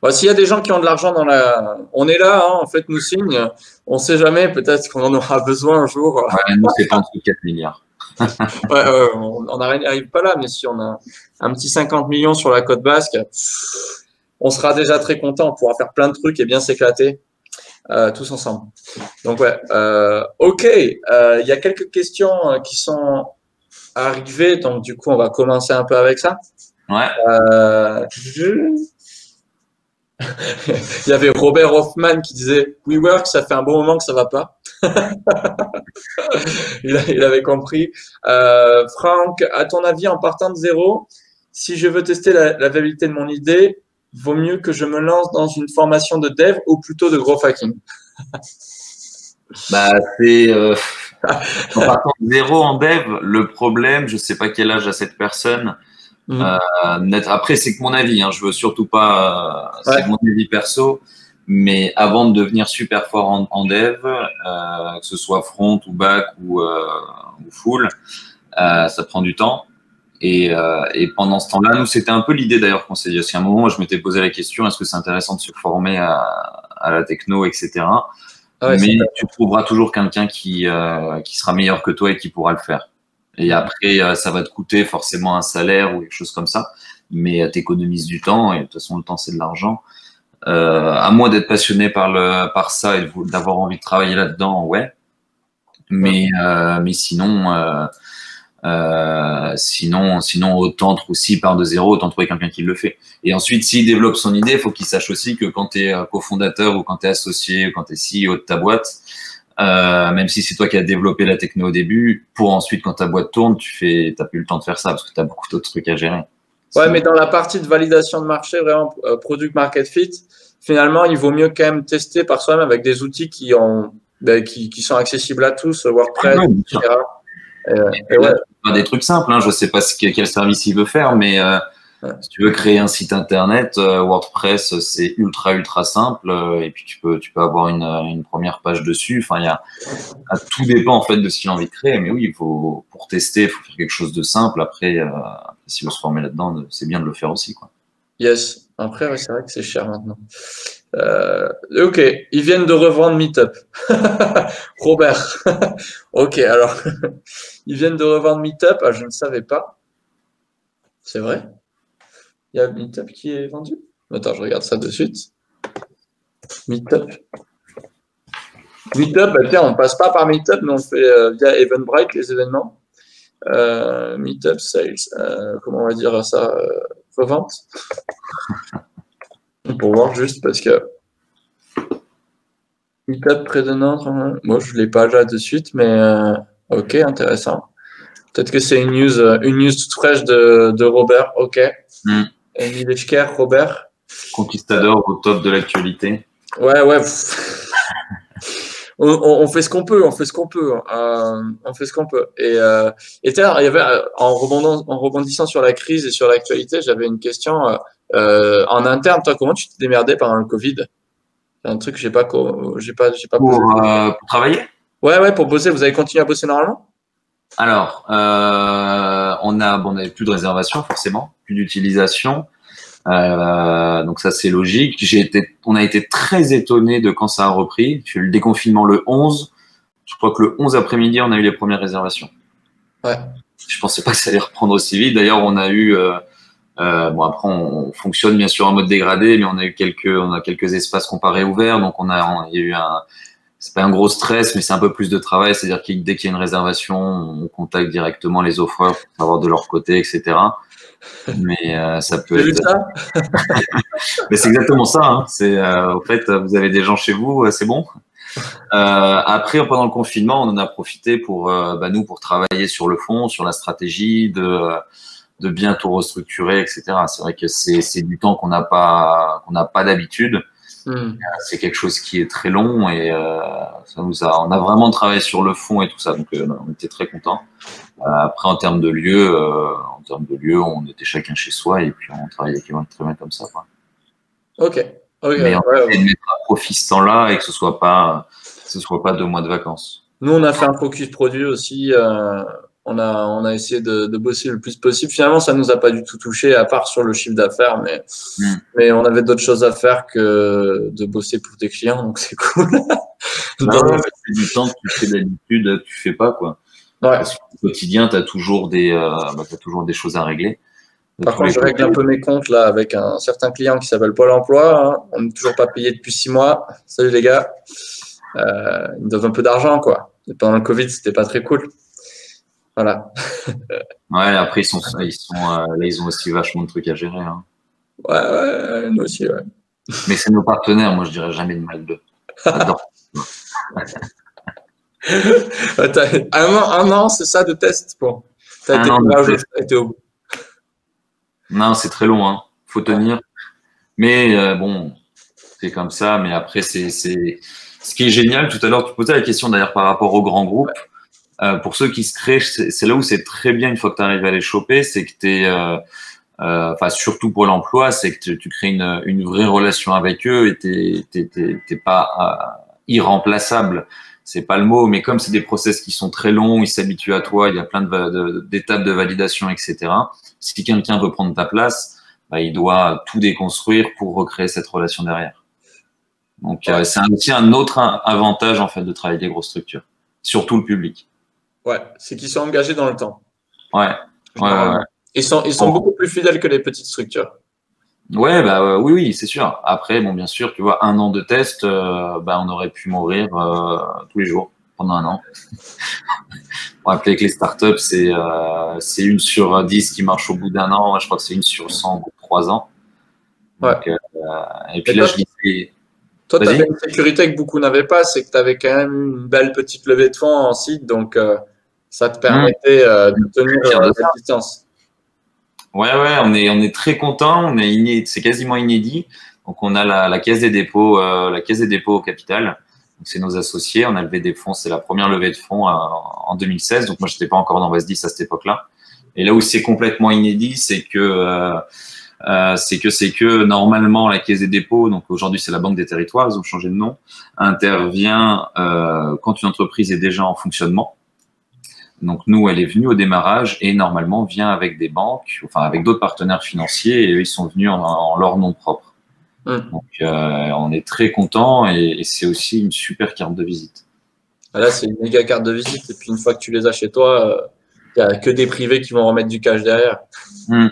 Bah, S'il y a des gens qui ont de l'argent dans la. On est là, hein, en fait, nous signe. On ne sait jamais, peut-être qu'on en aura besoin un jour. Ouais, nous, c'est pas en 4 milliards. ouais, on n'arrive pas là, mais si on a un petit 50 millions sur la côte basque, on sera déjà très content. On pourra faire plein de trucs et bien s'éclater euh, tous ensemble. Donc, ouais. Euh, OK. Euh, il y a quelques questions euh, qui sont arrivées. Donc, du coup, on va commencer un peu avec ça. Ouais. Il y avait Robert Hoffman qui disait WeWork, ça fait un bon moment que ça va pas. il, avait compris. Euh, Franck, à ton avis, en partant de zéro, si je veux tester la, viabilité de mon idée, vaut mieux que je me lance dans une formation de dev ou plutôt de gros hacking Bah, c'est. Euh, en partant de zéro en dev, le problème, je sais pas quel âge a cette personne. Mm. Euh, après, c'est que mon avis, hein, je veux surtout pas. Euh, c'est mon avis perso. Mais avant de devenir super fort en, dev, euh, que ce soit front ou back ou, euh, ou full, euh, ça prend du temps. Et, euh, et pendant ce temps-là, nous, c'était un peu l'idée d'ailleurs qu'on s'est dit. Parce qu'à un moment, je m'étais posé la question est-ce que c'est intéressant de se former à, à la techno, etc. Ah Mais tu trouveras toujours quelqu'un qui, euh, qui sera meilleur que toi et qui pourra le faire. Et après, euh, ça va te coûter forcément un salaire ou quelque chose comme ça. Mais tu économises du temps et de toute façon, le temps, c'est de l'argent. Euh, à moins d'être passionné par, le, par ça et d'avoir envie de travailler là-dedans, ouais. Mais, euh, mais sinon, euh, euh, sinon, sinon, autant aussi par de zéro, autant trouver quelqu'un qui le fait. Et ensuite, s'il développe son idée, il faut qu'il sache aussi que quand tu es cofondateur ou quand tu es associé ou quand tu es CEO de ta boîte, euh, même si c'est toi qui as développé la techno au début, pour ensuite, quand ta boîte tourne, tu fais, t'as plus le temps de faire ça parce que tu as beaucoup d'autres trucs à gérer. Ouais, mais dans la partie de validation de marché, vraiment, euh, product market fit, finalement, il vaut mieux quand même tester par soi-même avec des outils qui, ont, ben, qui, qui, sont accessibles à tous, WordPress, etc. Et, ouais. Des trucs simples, hein. je ne sais pas ce, quel service il veut faire, mais euh, si tu veux créer un site internet, euh, WordPress, c'est ultra, ultra simple. Euh, et puis, tu peux, tu peux avoir une, une première page dessus. Enfin, il y a, tout dépend en fait de ce qu'il a envie de créer. Mais oui, il faut, pour tester, il faut faire quelque chose de simple. Après, euh, s'il veut se former là-dedans, c'est bien de le faire aussi. Quoi. Yes. Après, c'est vrai que c'est cher maintenant. Euh, ok, ils viennent de revendre Meetup. Robert. ok, alors, ils viennent de revendre Meetup. Ah, je ne savais pas. C'est vrai? Il y a Meetup qui est vendu? Attends, je regarde ça de suite. Meetup. Meetup, bah, tiens, on ne passe pas par Meetup, mais on fait euh, via Eventbrite les événements. Euh, Meetup Sales, euh, comment on va dire ça Revente Pour voir juste parce que Meetup près de Nantes, hein. moi je ne l'ai pas là de suite, mais ok, intéressant. Peut-être que c'est une news, une news toute fraîche de, Robert, ok. Mm. Emile Robert. Conquistador au top de l'actualité. Ouais, ouais. on, fait ce qu'on peut, on fait ce qu'on peut. Hein. Euh, on fait ce qu'on peut. Et, euh, et il y avait, euh, en, rebondissant, en rebondissant sur la crise et sur l'actualité, j'avais une question euh, en interne. Toi, comment tu t'es démerdé pendant le Covid? C'est un truc que j'ai pas, j'ai pas, j'ai pas pour, pour travailler? Ouais, ouais, pour bosser. Vous avez continué à bosser normalement? Alors, euh, on a, bon, on n'avait plus de réservation forcément, plus d'utilisation. Euh, donc ça c'est logique. J'ai été, on a été très étonné de quand ça a repris. J'ai eu le déconfinement le 11. Je crois que le 11 après-midi, on a eu les premières réservations. Ouais. Je pensais pas que ça allait reprendre aussi vite. D'ailleurs, on a eu, euh, euh, bon après on fonctionne bien sûr en mode dégradé, mais on a eu quelques, on a quelques espaces comparés ouverts. Donc on a, il y a eu un, c'est pas un gros stress, mais c'est un peu plus de travail. C'est-à-dire que dès qu'il y a une réservation, on contacte directement les offreurs pour savoir de leur côté, etc. Mais euh, ça peut être. Ça? Mais c'est exactement ça. Hein. C'est, euh, au fait, vous avez des gens chez vous, euh, c'est bon. Euh, après, pendant le confinement, on en a profité pour euh, bah, nous pour travailler sur le fond, sur la stratégie, de de bien tout restructurer, etc. C'est vrai que c'est, c'est du temps qu'on n'a pas qu'on n'a pas d'habitude. Hmm. C'est quelque chose qui est très long et euh, ça nous a, on a vraiment travaillé sur le fond et tout ça, donc euh, on était très contents. Euh, après, en termes de lieu, en termes de lieu, on était chacun chez soi et puis on travaillait très bien comme ça. Quoi. Ok. Mais on ouais, de mettre à profit ce temps-là et que ce soit pas, que ce soit pas deux mois de vacances. Nous, on a fait un focus produit aussi on a, on a essayé de, bosser le plus possible. Finalement, ça nous a pas du tout touché, à part sur le chiffre d'affaires, mais, hmm. mais on avait d'autres choses à faire que de bosser pour des clients, donc c'est cool. non, du temps que tu fais d'habitude, tu fais pas, quoi. Parce qu'au quotidien, tu as, toujours des, euh, bah, toujours des choses à régler. Par contre, je règle un peu mes comptes là avec un certain client qui s'appelle Pôle emploi. Hein. On n'est toujours pas payé depuis six mois. Salut les gars. Euh, ils me donnent un peu d'argent, quoi. Et pendant le Covid, c'était pas très cool. Voilà. ouais, après, ils sont, ils sont euh, là, ils ont aussi vachement de trucs à gérer. Hein. Ouais, ouais, nous aussi, ouais. Mais c'est nos partenaires, moi, je dirais jamais de mal d'eux. un an, un an c'est ça de test été au bout. Non, c'est très long. Hein. faut tenir. Mais bon, c'est comme ça. Mais après, c'est ce qui est génial. Tout à l'heure, tu posais la question d'ailleurs par rapport aux grands groupes. Pour ceux qui se créent, c'est là où c'est très bien une fois que tu arrives à les choper, c'est que tu es euh, enfin surtout pour l'emploi, c'est que tu, crées une, une, vraie relation avec eux et t'es t'es pas euh, irremplaçable. C'est pas le mot, mais comme c'est des process qui sont très longs, ils s'habituent à toi, il y a plein d'étapes de, validation, etc. Si quelqu'un veut prendre ta place, bah, il doit tout déconstruire pour recréer cette relation derrière. Donc euh, c'est aussi un autre avantage en fait de travailler des grosses structures, surtout le public. Ouais, c'est qu'ils sont engagés dans le temps. Ouais. ouais, ouais. Ils sont, ils sont beaucoup plus fidèles que les petites structures. Ouais, bah euh, oui, oui, c'est sûr. Après, bon, bien sûr, tu vois, un an de test, euh, bah, on aurait pu mourir euh, tous les jours pendant un an. on rappeler que les startups, c'est c'est une sur dix qui marche au bout d'un an. Je crois que c'est une sur 100 au bout de trois ans. ouais. et puis là, je disais. Toi, tu avais une sécurité que beaucoup n'avaient pas, c'est que tu avais quand même une belle petite levée de fonds en site, donc ça te permettait de tenir la distance. Ouais, ouais, on est, on est très content. On est c'est quasiment inédit. Donc, on a la, la caisse des dépôts, euh, la caisse des dépôts au capital. c'est nos associés. On a levé des fonds. C'est la première levée de fonds euh, en 2016. Donc, moi, j'étais pas encore dans 10 à cette époque-là. Et là où c'est complètement inédit, c'est que euh, euh, c'est que c'est que normalement la Caisse des dépôts, donc aujourd'hui c'est la Banque des territoires, ils ont changé de nom, intervient euh, quand une entreprise est déjà en fonctionnement. Donc nous, elle est venue au démarrage et normalement vient avec des banques, enfin avec d'autres partenaires financiers et eux, ils sont venus en, leur nom propre. Donc euh, on est très content et, c'est aussi une super carte de visite. Ah, là, c'est une méga carte de visite et puis une fois que tu les as chez toi, il euh, n'y a que des privés qui vont remettre du cash derrière. Hum.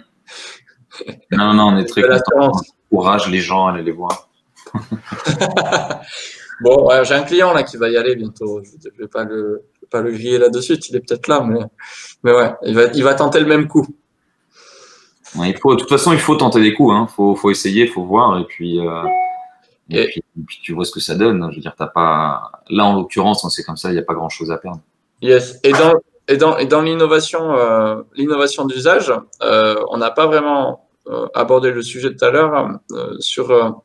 Non, non, on est très content. On encourage les gens à aller les voir. bon, j'ai un client là qui va y aller bientôt. Je ne vais pas le pas le griller là-dessus, il est peut-être là, mais, mais ouais, il va, il va tenter le même coup. il faut, de toute façon, il faut tenter des coups, il hein. faut, faut, essayer, il faut voir, et puis, euh, et, puis, tu vois ce que ça donne. Je veux dire, t'as pas, là en l'occurrence, c'est comme ça, il n'y a pas grand-chose à perdre. Yes. Et dans, et dans, et dans l'innovation, euh, l'innovation d'usage, euh, on n'a pas vraiment abordé le sujet tout à l'heure sur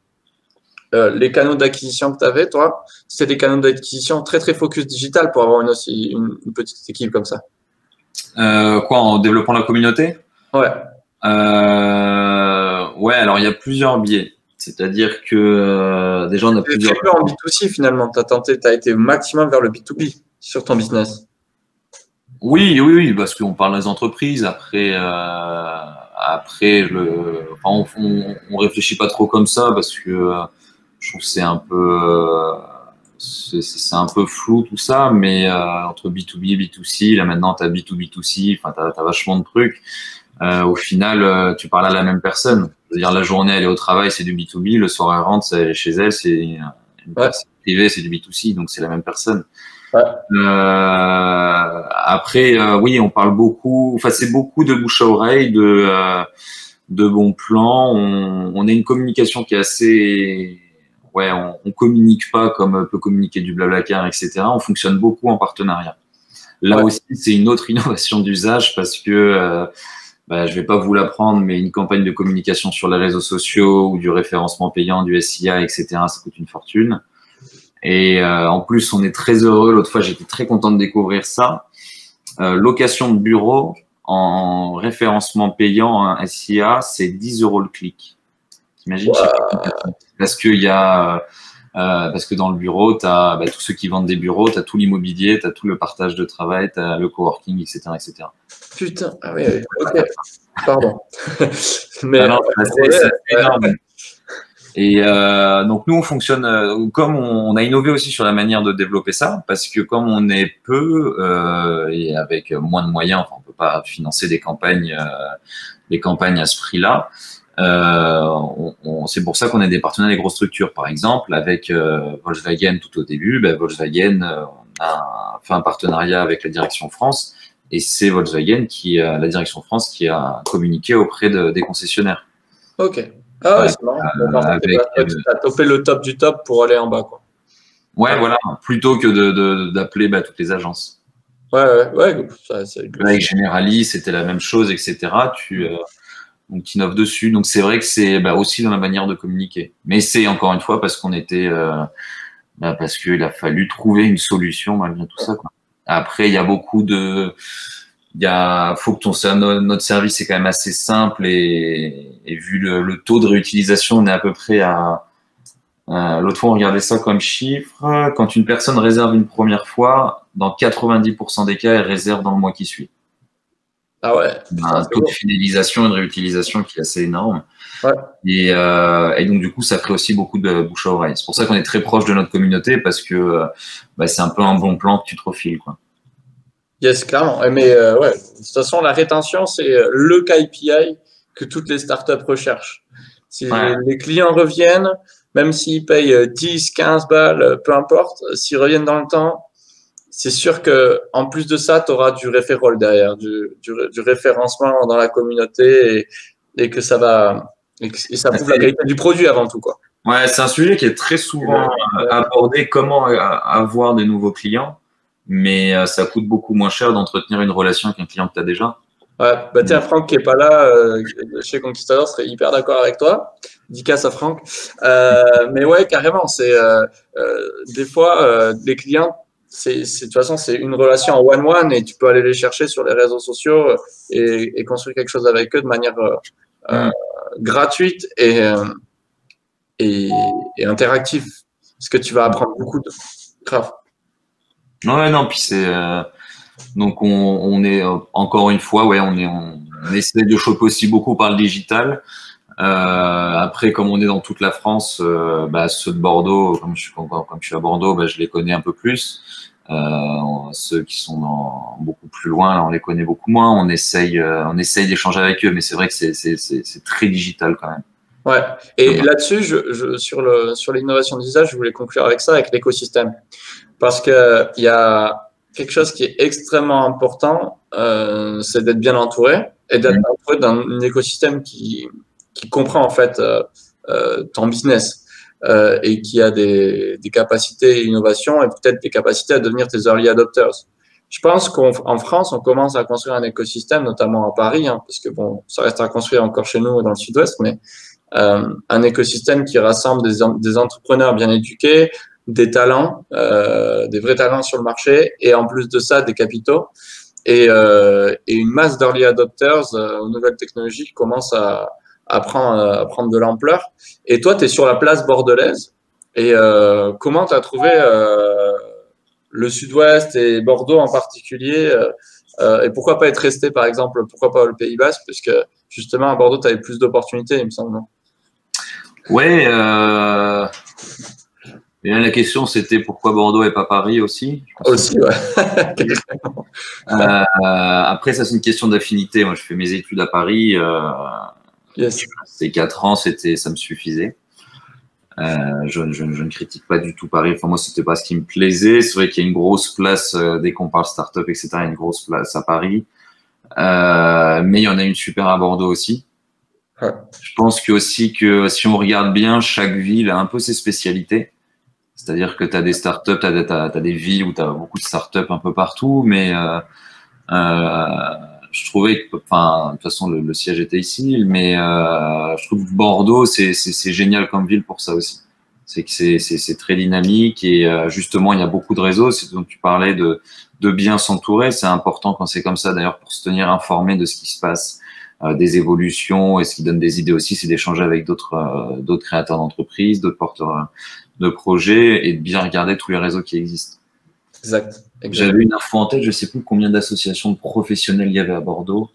euh, les canaux d'acquisition que tu avais, toi, c'était des canaux d'acquisition très très focus digital pour avoir une, aussi, une, petite équipe comme ça. Euh, quoi, en développant la communauté? Ouais. Euh, ouais, alors il y a plusieurs biais. C'est-à-dire que déjà, on a plusieurs. Tu en B2C finalement. Tu as tenté, tu as été maximum vers le B2B sur ton business. Oui, oui, oui, parce qu'on parle des entreprises. Après, après le, enfin, on, on, réfléchit pas trop comme ça parce que je trouve que c'est un peu euh, c'est un peu flou tout ça, mais euh, entre B2B et B2C, là maintenant tu as B2B2C, enfin tu as, vachement de trucs. Euh, au final, tu parles à la même personne. C'est-à-dire la journée elle est au travail, c'est du B2B, le soir elle rentre, elle est chez elle, c'est une personne privée, c'est du B2C, donc c'est la même personne. Ouais. Euh, après, oui, on parle beaucoup, enfin c'est beaucoup de bouche à oreille, de de bons plans. On, on a une communication qui est assez ouais, on, on, communique pas comme peut communiquer du Blablacar, etc. On fonctionne beaucoup en partenariat. Là aussi, c'est une autre innovation d'usage parce que euh, bah, je vais pas vous l'apprendre, mais une campagne de communication sur les réseaux sociaux ou du référencement payant, du SIA, etc. Ça coûte une fortune. Et euh, en plus, on est très heureux. L'autre fois, j'étais très content de découvrir ça. Euh, location de bureau en référencement payant, un SIA, c'est 10 euros le clic. T'imagines Parce qu'il y a, euh, parce que dans le bureau, tu as bah, tous ceux qui vendent des bureaux, tu as tout l'immobilier, tu as tout le partage de travail, tu as le coworking, etc. etc. Putain, ah oui, ok. Pardon. Mais ah c'est énorme. Et euh, donc nous, on fonctionne euh, comme on, a innové aussi sur la manière de développer ça, parce que comme on est peu euh, et avec moins de moyens, enfin, on peut pas financer des campagnes, euh, des campagnes à ce prix-là. Euh, on, c'est pour ça qu'on a des partenaires des grosses structures. Par exemple, avec euh, Volkswagen tout au début, ben, Volkswagen euh, a fait un partenariat avec la direction France et c'est Volkswagen qui, la direction France, qui a communiqué auprès des concessionnaires. Ok. Ah ouais, c'est marrant. tu as topé le top du top pour aller en bas, quoi. Ouais, voilà, plutôt que d'appeler bah, toutes les agences. Ouais, ouais, ouais. Ça, Avec Generali, c'était la même chose, etc. Tu, donc innove dessus. Donc c'est vrai que c'est bah, aussi dans la manière de communiquer. Mais c'est encore une fois parce qu'on était, euh, bah, parce qu'il a fallu trouver une solution malgré tout ça. Après, il y a beaucoup de, il y a, faut que ton notre service est quand même assez simple et, vu le, taux de réutilisation, on est à peu près à L'autre fois, on regardait ça comme chiffre. Quand une personne réserve une première fois, dans 90% des cas, elle réserve dans le mois qui suit. Ah ouais. Un taux de fidélisation et de réutilisation qui est assez énorme. Ouais. Et, euh, et, donc, du coup, ça crée aussi beaucoup de bouche à oreille. C'est pour ça qu'on est très proche de notre communauté parce que euh, bah, c'est un peu un bon plan que tu te refiles. Quoi. Yes, clairement. Mais euh, ouais, de toute façon, la rétention, c'est le KPI que toutes les startups recherchent. Si ouais. les clients reviennent, même s'ils payent 10, 15 balles, peu importe, s'ils reviennent dans le temps, c'est sûr que en plus de ça, tu auras du referral derrière, du, du, du, référencement dans la communauté et, et que ça va et, que, et ça prouve la qualité du produit avant tout quoi. Ouais, c'est un sujet qui est très souvent abordé comment avoir des nouveaux clients, mais euh, ça coûte beaucoup moins cher d'entretenir une relation avec un client que tu as déjà. Ouais, bah tiens, Franck qui est pas là euh, chez Conquistador serait hyper d'accord avec toi. Dicasse à Franck. Euh, mais ouais, carrément, c'est euh, euh des fois euh, les clients, c'est de toute façon c'est une relation en one one et tu peux aller les chercher sur les réseaux sociaux et, et construire quelque chose avec eux de manière mm. gratuite et, et, et interactive, parce que tu vas apprendre beaucoup de grave. Ouais, non, puis c'est donc on, on, est encore une fois, ouais, on est on, on essaie de choper aussi beaucoup par le digital. Euh, après, comme on est dans toute la France, euh, bah, ceux de Bordeaux, comme je suis comme, je suis à Bordeaux, bah, je les connais un peu plus. Euh, ceux qui sont dans, beaucoup plus loin, là, on les connaît beaucoup moins. On essaye, on essaye d'échanger avec eux, mais c'est vrai que c'est très digital quand même. Ouais. Et là-dessus, je, je, sur le sur l'innovation d'usage, je voulais conclure avec ça, avec l'écosystème, parce que il y a quelque chose qui est extrêmement important, euh, c'est d'être bien entouré et d'être mmh. entouré d'un écosystème qui, qui comprend en fait euh, euh, ton business euh, et qui a des, des capacités d'innovation et peut-être des capacités à devenir tes early adopters. Je pense qu'en France, on commence à construire un écosystème, notamment à Paris, hein, parce que bon, ça reste à construire encore chez nous dans le Sud-Ouest, mais euh, un écosystème qui rassemble des, des entrepreneurs bien éduqués, des talents, euh, des vrais talents sur le marché, et en plus de ça, des capitaux, et, euh, et une masse d'early adopters euh, aux nouvelles technologies qui commencent à, à, prendre, à prendre de l'ampleur. Et toi, tu es sur la place bordelaise, et euh, comment tu as trouvé euh, le sud-ouest et Bordeaux en particulier et pourquoi pas être resté, par exemple, pourquoi pas le Pays Basque, puisque justement à Bordeaux, tu avais plus d'opportunités, il me semble, euh, et là, la question, c'était pourquoi Bordeaux et pas Paris aussi Aussi, ouais. euh, après, ça, c'est une question d'affinité. Moi, je fais mes études à Paris. Euh, yes. Ces quatre ans, c'était, ça me suffisait. Euh, je, je, je, ne critique pas du tout Paris. Enfin, moi, c'était pas ce qui me plaisait. C'est vrai qu'il y a une grosse place, euh, dès qu'on parle start-up, etc., il y a une grosse place à Paris. Euh, mais il y en a une super à Bordeaux aussi. Ouais. Je pense que aussi que si on regarde bien, chaque ville a un peu ses spécialités. C'est-à-dire que tu as des startups, tu as, as, des villes où tu as beaucoup de startups un peu partout, mais je trouvais que, enfin, de toute façon, le, le siège était ici, mais euh, je trouve que Bordeaux, c'est génial comme ville pour ça aussi. C'est que c'est très dynamique et euh, justement, il y a beaucoup de réseaux. C'est dont tu parlais de, de bien s'entourer. C'est important quand c'est comme ça, d'ailleurs, pour se tenir informé de ce qui se passe euh, des évolutions et ce qui donne des idées aussi, c'est d'échanger avec d'autres euh, d'autres créateurs d'entreprises, d'autres porteurs de projets et de bien regarder tous les réseaux qui existent. Exact. J'avais une info en tête, je sais plus combien d'associations de professionnels il y avait à Bordeaux,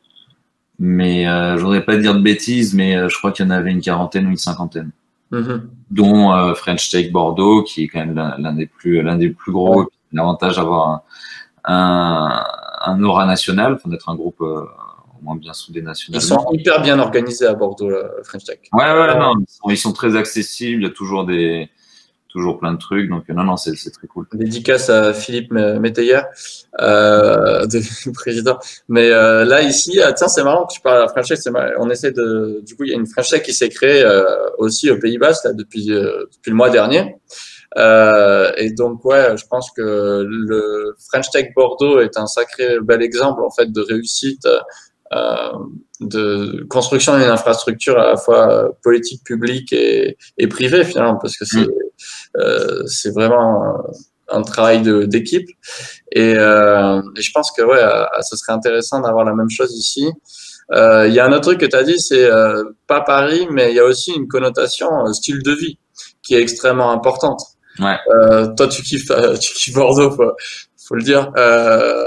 mais euh, je voudrais pas dire de bêtises, mais euh, je crois qu'il y en avait une quarantaine ou une cinquantaine, mm -hmm. dont euh, French Tech Bordeaux, qui est quand même l'un des plus l'un des plus gros. Ouais. L'avantage d'avoir un, un, un, aura national, d'être un groupe euh, au moins bien soudé national. Ils sont hyper bien organisés à Bordeaux, là, French Tech. Ouais, ouais, non, ils sont, ils sont très accessibles. Il y a toujours des toujours plein de trucs. Donc, non, non, c'est très cool. Dédicace à Philippe Métayer, euh, de, président. Mais euh, là, ici, ah, tiens, c'est marrant que tu parles à la French Tech. On essaie de. Du coup, il y a une French Tech qui s'est créée euh, aussi au Pays Bas depuis, euh, depuis le mois dernier. Euh, et donc, ouais, je pense que le French Tech Bordeaux est un sacré bel exemple en fait de réussite de construction d'une infrastructure à la fois politique, publique et, et privée finalement, parce que c'est mm. C'est vraiment un travail d'équipe. Et, euh, et, je pense que ouais, ce serait intéressant d'avoir la même chose ici. Il y a un autre truc que tu as dit, c'est pas Paris, mais il y a aussi une connotation style de vie qui est extrêmement importante. Ouais. Euh, toi, tu kiffes, euh, tu kiffes Bordeaux, faut, faut le dire. Euh,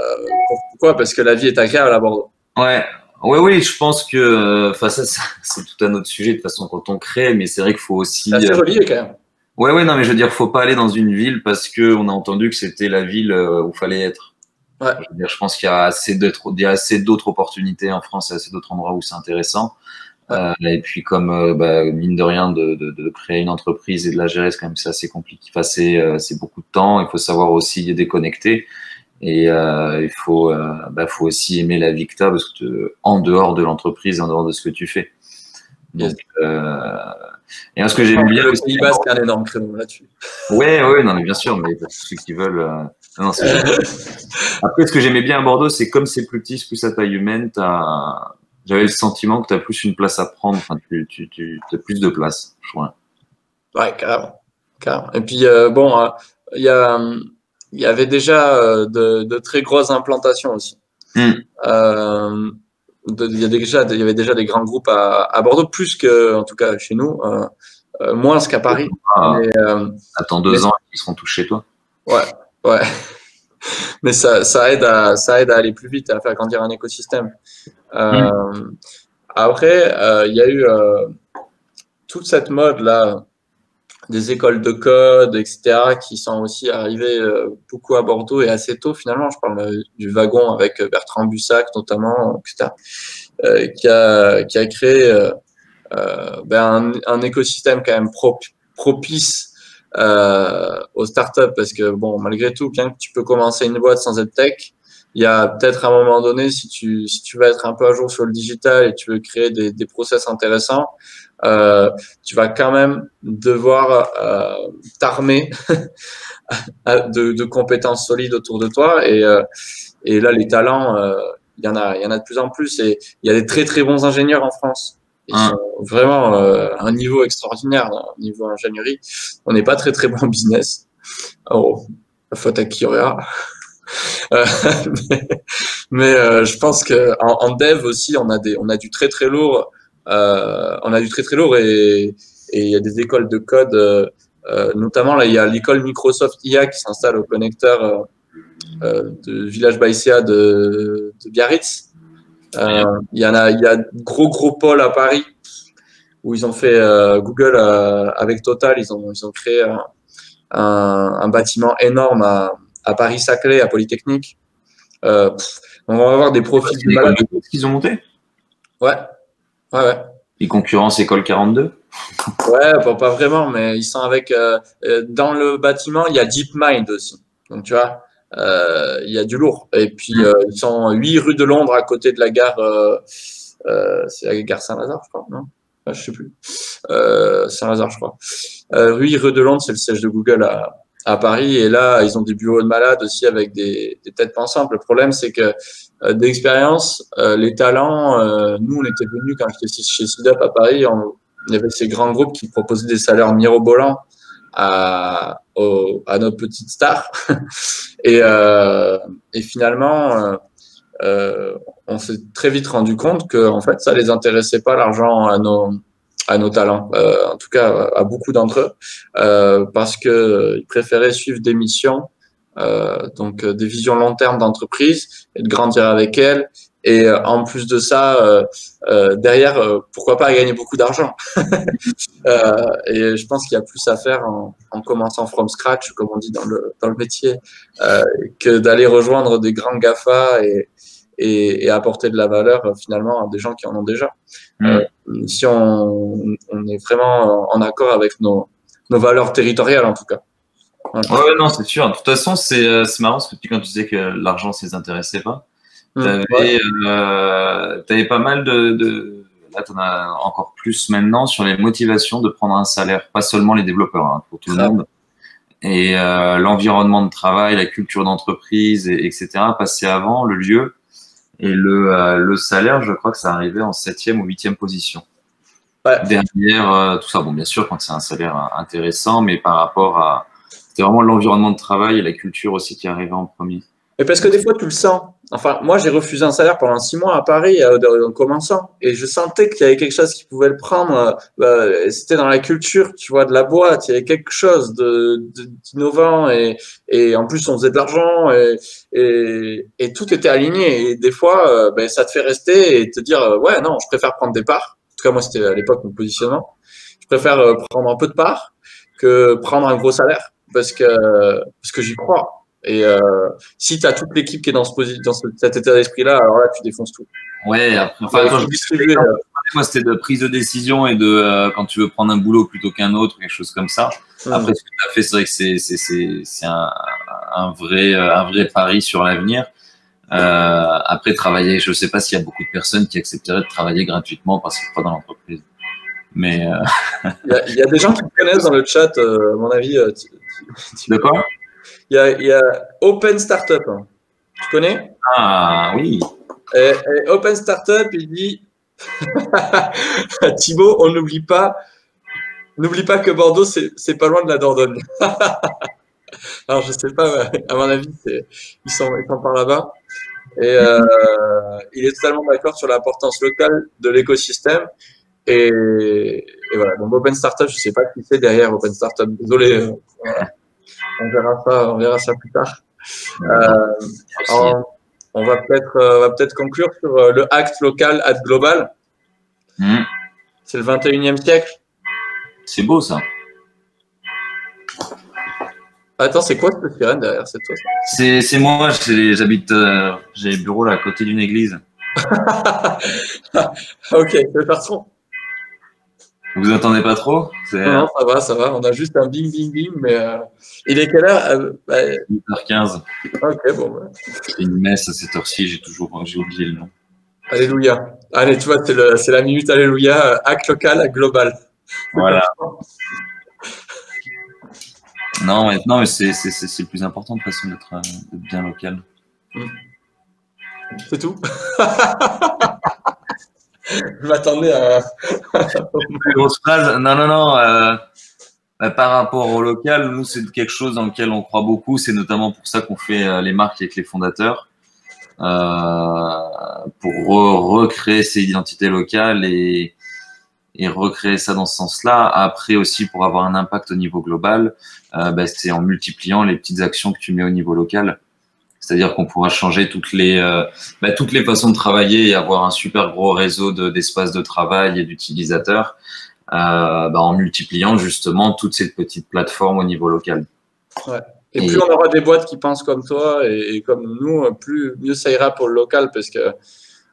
pourquoi? Parce que la vie est agréable à Bordeaux. Ouais. Oui, oui, je pense que, enfin, ça, c'est tout un autre sujet de toute façon quand on crée, mais c'est vrai qu'il faut aussi. C'est relié quand même. Ouais, ouais, non, mais je veux dire, faut pas aller dans une ville parce que on a entendu que c'était la ville où fallait être. Ouais. Je, veux dire, je pense qu'il y a assez d'autres, il y a assez d'autres opportunités en France, et assez d'autres endroits où c'est intéressant. Euh, et puis comme euh, bah, mine de rien de, de, de, créer une entreprise et de la gérer, c'est quand même assez compliqué. Enfin, c'est euh, c'est beaucoup de temps. Il faut savoir aussi déconnecter. Et euh, il faut bah, faut aussi aimer la vie que tu parce que en dehors de l'entreprise, en dehors de ce que tu fais. Donc, et ce que j'aime bien le Pays Basque a un énorme créneau là-dessus. Ouais, ouais, non, mais bien sûr, mais pour ceux qui veulent. Non, Après, ce que j'aimais bien à Bordeaux, c'est comme c'est plus petit, c'est plus à taille humaine, j'avais le sentiment que tu as plus une place à prendre, enfin, tu, tu, tu as plus de place, je crois. Ouais, carrément. carrément. Et puis, euh, bon, euh, il y, a, y avait déjà euh, de, de, très grosses implantations aussi. Hmm. Il y, a déjà, il y avait déjà des grands groupes à, à, Bordeaux, plus que, en tout cas, chez nous, moins qu'à Paris. Ah, attends deux ans, ils seront tous chez toi. Ouais, ouais. mais ça, ça, aide à, ça aide à aller plus vite, à faire grandir un écosystème. Euh, mm. Après, euh, il y a eu euh, toute cette mode-là des écoles de code, etc., qui sont aussi arrivées beaucoup à Bordeaux et assez tôt finalement. Je parle du wagon avec Bertrand Bussac notamment, etc., qui, a, qui a créé ben, un, un, écosystème quand même propice euh, aux startups parce que bon, malgré tout, bien que tu peux commencer une boîte sans être tech, il y a peut-être un moment donné, si tu, si tu vas être un peu à jour sur le digital et tu veux créer des, des process intéressants, euh, tu vas quand même devoir euh, t'armer de, de, compétences solides autour de toi. Et, euh, et là, les talents, euh, il y en a, il y en a de plus en plus. Et il y a des très très bons ingénieurs en France. Ils hein. sont vraiment euh, un niveau extraordinaire, un niveau ingénierie. On n'est pas très très bon en business. Oh, faute à qui. Euh, mais, euh, je pense que en, dev aussi, on a des, on a du très très lourd. Euh, on a du très très lourd et il y a des écoles de code, notamment là, il y a l'école Microsoft IA qui s'installe au connecteur de Village Baïséa de, de Biarritz. Il y en a, il y a gros gros pôle à Paris où ils ont fait Google avec Total, ils ont ils ont créé un, bâtiment énorme à Paris-Saclay, à Polytechnique. Euh, on va avoir des profils de malades. qu'ils ont monté? Ouais, ouais, ouais. Ils concurrencent École 42 Ouais, pas, pas, vraiment, mais ils sont avec. Euh, dans le bâtiment, il y a DeepMind aussi. Donc, tu vois, euh, il y a du lourd. Et puis, mm. euh, ils sont 8 rue de Londres à côté de la gare, euh, c'est la gare Saint-Lazare, je crois, non? Ah, Je sais plus. Saint-Lazare, je crois. 8 rue de Londres, c'est le siège de Google à, à Paris. Et là, ils ont des bureaux de malades aussi avec des, des têtes pensantes. Le problème, c'est que d'expérience, les talents, nous, on était venus quand j'étais chez SIDUP à Paris, on, il y avait ces grands groupes qui proposaient des salaires mirobolants à, à notre petite star. et, euh, et finalement, euh, euh, on s'est très vite rendu compte que en fait, ça les intéressait pas l'argent à nos à nos talents, euh, en tout cas à beaucoup d'entre eux, euh, parce que ils préféraient suivre des missions, euh, donc des visions long terme d'entreprise et de grandir avec elles. Et euh, en plus de ça, euh, euh, derrière, pourquoi pas gagner beaucoup d'argent? Et je pense qu'il y a plus à faire en, en, commençant from scratch, comme on dit dans le, dans le métier, que d'aller rejoindre des grands GAFA et, et, et, apporter de la valeur finalement à des gens qui en ont déjà. Mmh. si on, on, est vraiment en accord avec nos, nos valeurs territoriales, en tout cas. Ouais, non, c'est sûr. De toute façon, c'est marrant ce que tu, quand tu disais que l'argent ne les intéressait pas. Tu avais, euh, avais, pas mal de, de là tu en as encore plus maintenant sur les motivations de prendre un salaire, pas seulement les développeurs, hein, pour tout le monde. Et euh, l'environnement de travail, la culture d'entreprise, et, etc. passer avant le lieu. Et le, le salaire, je crois que ça arrivait en septième ou huitième position. Derrière tout ça, bon, bien sûr, quand c'est un salaire intéressant, mais par rapport à. C'était vraiment l'environnement de travail et la culture aussi qui arrivait en premier. Mais parce que des fois, tu le sens. Enfin, moi, j'ai refusé un salaire pendant six mois à Paris euh, en commençant. Et je sentais qu'il y avait quelque chose qui pouvait le prendre. Euh, bah, c'était dans la culture, tu vois, de la boîte. Il y avait quelque chose d'innovant. De, et, et en plus, on faisait de l'argent. Et, et, et, tout était aligné. Et des fois, euh, ben, ça te fait rester et te dire, ouais, non, je préfère prendre des parts. En tout cas, moi, c'était à l'époque mon positionnement. Je préfère prendre un peu de parts que prendre un gros salaire parce que, parce que j'y crois. Et euh, si tu as toute l'équipe qui est dans, ce, dans cet état d'esprit-là, alors là, tu défonces tout. Ouais, après, enfin, quand je distribuer, moi, c'était de prise de décision et de euh, quand tu veux prendre un boulot plutôt qu'un autre, quelque chose comme ça. Mmh. Après, ce que tu as fait, c'est vrai que c'est un, un, vrai, euh, un vrai pari sur l'avenir. Euh, après, travailler, je ne sais pas s'il y a beaucoup de personnes qui accepteraient de travailler gratuitement parce qu'ils croient dans l'entreprise. Mais. Euh... Il, y a, il, y a, des gens qui me connaissent dans le chat, à mon avis. Tu, tu, de quoi? Il y a, Open Startup. Hein. Tu connais? Ah oui. Et, Open Startup, il dit Thibaut, on n'oublie pas, n'oublie pas que Bordeaux, c'est pas loin de la Dordogne. Alors, je sais pas, à mon avis, ils sont, ils sont par là-bas. Et euh, il est totalement d'accord sur l'importance locale de l'écosystème. Et, et, voilà, donc Open Startup, je sais pas qui c'est derrière Open Startup. Désolé. Euh, on verra ça, on verra ça plus tard. Euh, on, va peut-être euh, va peut-être conclure sur euh, le acte local, acte global. Hmm. C'est le 21e siècle. C'est beau ça. Attends, c'est quoi ce sirène derrière C'est toi C'est moi, j'habite, j'ai le bureau là à côté d'une église. ok, le patron. Vous attendez pas trop? Non, ça va, ça va. On a juste un bing, bing, bing, mais euh, il est quelle heure? 8h15. Euh, ok, bon. Bah. C'est une messe à cette heure-ci, j'ai toujours j'ai oublié le nom. Alléluia. Allez, tu vois, c'est la minute Alléluia, acte local, global. Voilà. non, mais, non, mais c'est le plus important de façon d'être euh, bien local. C'est tout je m'attendais à. Une grosse phrase. Non, non, non. Euh, bah, par rapport au local, nous, c'est quelque chose dans lequel on croit beaucoup. C'est notamment pour ça qu'on fait euh, les marques avec les fondateurs. Euh, pour recréer ces identités locales et, et recréer ça dans ce sens-là. Après aussi, pour avoir un impact au niveau global, bah, c'est en multipliant les petites actions que tu mets au niveau local. C'est-à-dire qu'on pourra changer toutes les, euh, bah, toutes les façons de travailler et avoir un super gros réseau d'espaces de, travail et d'utilisateurs euh, bah, en multipliant justement toutes ces petites plateformes au niveau local. Ouais. Et, plus on aura des boîtes qui pensent comme toi et, comme nous, plus mieux ça ira pour le local parce que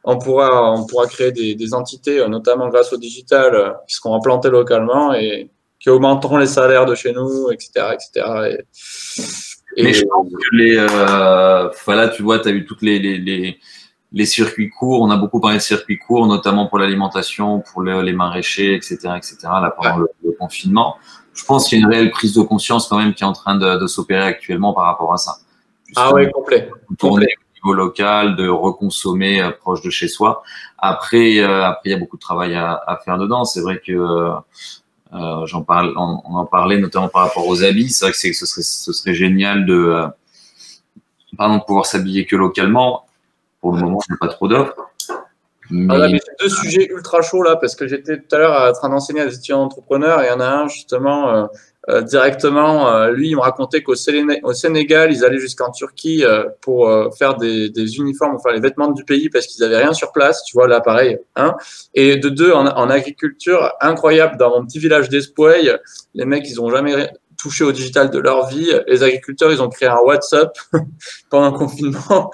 on pourra, on pourra créer des, des entités, notamment grâce au digital, qui seront implantées localement et qui augmenteront les salaires de chez nous, etc. etc. Mais je pense que les, euh, voilà, tu vois, tu as eu toutes les, les, les, circuits courts. On a beaucoup parlé de circuits courts, notamment pour l'alimentation, pour les maraîchers, etc., etc. Là, pendant le, confinement, je pense qu'il y a une réelle prise de conscience quand même qui est en train de, de s'opérer actuellement par rapport à ça. ah ouais, complet. Tourner au niveau local, de reconsommer euh, proche de chez soi. Après, euh, après, il y a beaucoup de travail à, à faire dedans. C'est vrai que euh, j'en parle, on, en parlait notamment par rapport aux habits. C'est vrai que, ce, serait, ce serait génial de, euh, pardon, de pouvoir s'habiller que localement. Pour le moment, il n'y a pas trop d'offres. Mais... Ah, deux sujets ultra chauds là, parce que j'étais tout à l'heure à train d'enseigner à des étudiants entrepreneurs et il y en a un justement euh, euh, directement. Euh, lui, il me racontait qu'au Sénégal, ils allaient jusqu'en Turquie euh, pour faire des, des, uniformes, enfin les vêtements du pays parce qu'ils avaient rien sur place. Tu vois, là, pareil. Hein et de deux, en, en, agriculture, incroyable, dans mon petit village d'Espouey, les mecs, ils ont jamais touché au digital de leur vie. Les agriculteurs, ils ont créé un WhatsApp pendant le confinement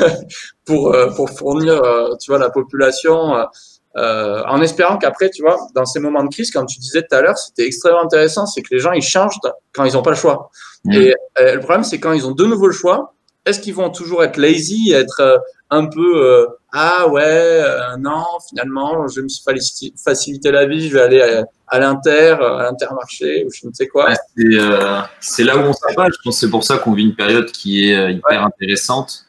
pour, pour fournir, tu vois, la population euh, en espérant qu'après, tu vois, dans ces moments de crise, comme tu disais tout à l'heure, c'était extrêmement intéressant, c'est que les gens, ils changent quand ils n'ont pas le choix. Mm. Et euh, le problème, c'est quand ils ont de nouveau le choix, est-ce qu'ils vont toujours être lazy, être euh, un peu ah ouais, non, finalement, je vais me faciliter la vie, je vais aller à, à l'inter, à l'intermarché ou je ne sais quoi. c'est là où on s'appelle. Je pense que c'est pour ça qu'on vit une période qui est hyper intéressante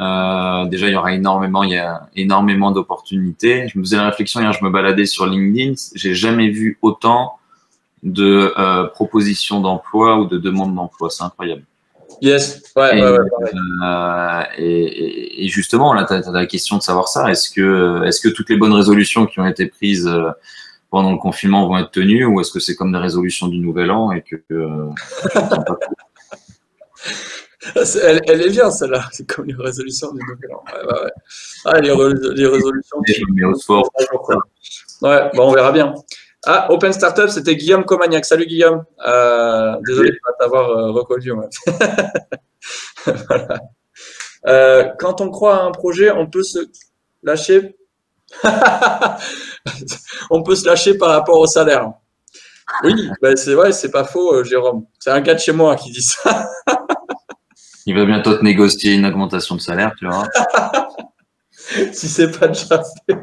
Euh, déjà, il y aura énormément, il y a énormément d'opportunités. Je me faisais la réflexion hier, je me baladais sur LinkedIn, j'ai jamais vu autant de euh, propositions d'emploi ou de demandes d'emploi. C'est incroyable. Yes, ouais, et, ouais, euh, et, et, justement, là, tu as, la question de savoir ça. Est-ce que, est-ce que toutes les bonnes résolutions qui ont été prises pendant le confinement vont être tenues ou est-ce que c'est comme des résolutions du nouvel an et que. Elle, elle, est bien celle-là, c'est comme les résolutions du nouvel an. Ouais, ouais, Ah, les, les résolutions. Mais au sport. Ouais, on verra bien. Ah, Open Startup, c'était Guillaume Comagnac. Salut Guillaume. Euh, désolé de ne pas t'avoir euh, reconnu. voilà. euh, quand on croit à un projet, on peut se lâcher. on peut se lâcher par rapport au salaire. Oui, ben c'est vrai, c'est pas faux, euh, Jérôme. C'est un gars de chez moi qui dit ça. Il va bientôt te négocier une augmentation de salaire, tu vois. si c'est pas déjà fait.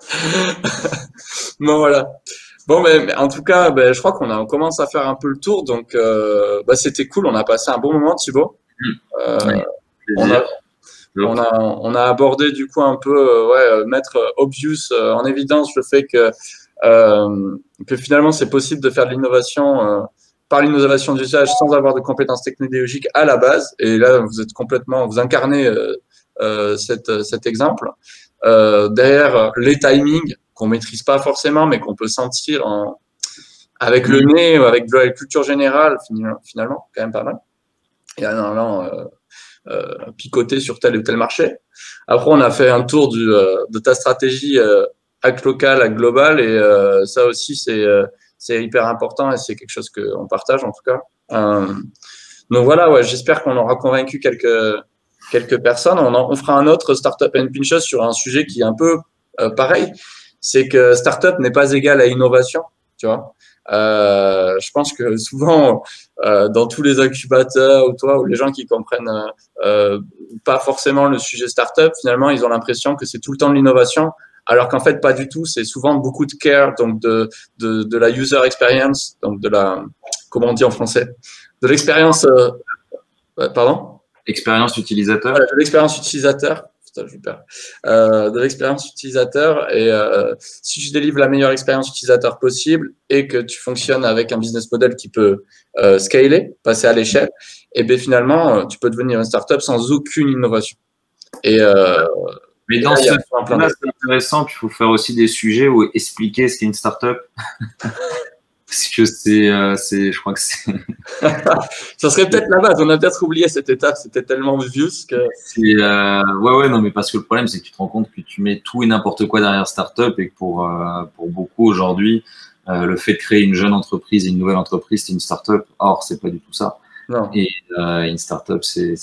bon, voilà. Bon, mais, en tout cas, ben, je crois qu'on on commence à faire un peu le tour. Donc, euh, ben, c'était cool. On a passé un bon moment, Thibaut. Euh, on, a, on, a, on, a, abordé du coup un peu, euh, ouais, mettre obvious en évidence le fait que, que finalement, c'est possible de faire de l'innovation par l'innovation d'usage sans avoir de compétences technologiques à la base. Et là, vous êtes complètement, vous incarnez cette, cet exemple. derrière les timings, qu'on maîtrise pas forcément, mais qu'on peut sentir en, avec le nez ou avec de la culture générale, finalement, quand même pas mal. Et en allant euh, euh, picoter sur tel ou tel marché. Après, on a fait un tour du, euh, de ta stratégie euh, hack local, hack global, et euh, ça aussi, c'est c'est hyper important et c'est quelque chose qu'on partage en tout cas. donc voilà, ouais, j'espère qu'on aura convaincu quelques, quelques personnes. On, en, fera un autre Startup and Pinches sur un sujet qui est un peu pareil c'est que startup n'est pas égal à innovation, tu vois. Euh, je pense que souvent, euh, dans tous les incubateurs ou toi, ou les gens qui comprennent euh, pas forcément le sujet startup, finalement, ils ont l'impression que c'est tout le temps de l'innovation, alors qu'en fait, pas du tout. C'est souvent beaucoup de care, donc de, de, de, la user experience, donc de la, comment on dit en français, de l'expérience, euh, pardon? Expérience utilisateur. de l'expérience utilisateur euh, de l'expérience utilisateur. Et euh, si tu délivres la meilleure expérience utilisateur possible et que tu fonctionnes avec un business model qui peut scaler, passer à l'échelle, et eh bien finalement, tu peux devenir une startup sans aucune innovation. Et euh, mais dans ce là c'est intéressant. il faut faire aussi des sujets où expliquer ce qu'est une startup. Parce que c'est, euh, je crois que c'est. ça serait peut-être la base. On a peut-être oublié cette étape. C'était tellement vieux que. Euh, ouais, ouais, non, mais parce que le problème, c'est que tu te rends compte que tu mets tout et n'importe quoi derrière startup et que pour, euh, pour beaucoup aujourd'hui, euh, le fait de créer une jeune entreprise et une nouvelle entreprise, c'est une startup. Or, c'est pas du tout ça. Non. Et euh, une startup, c'est,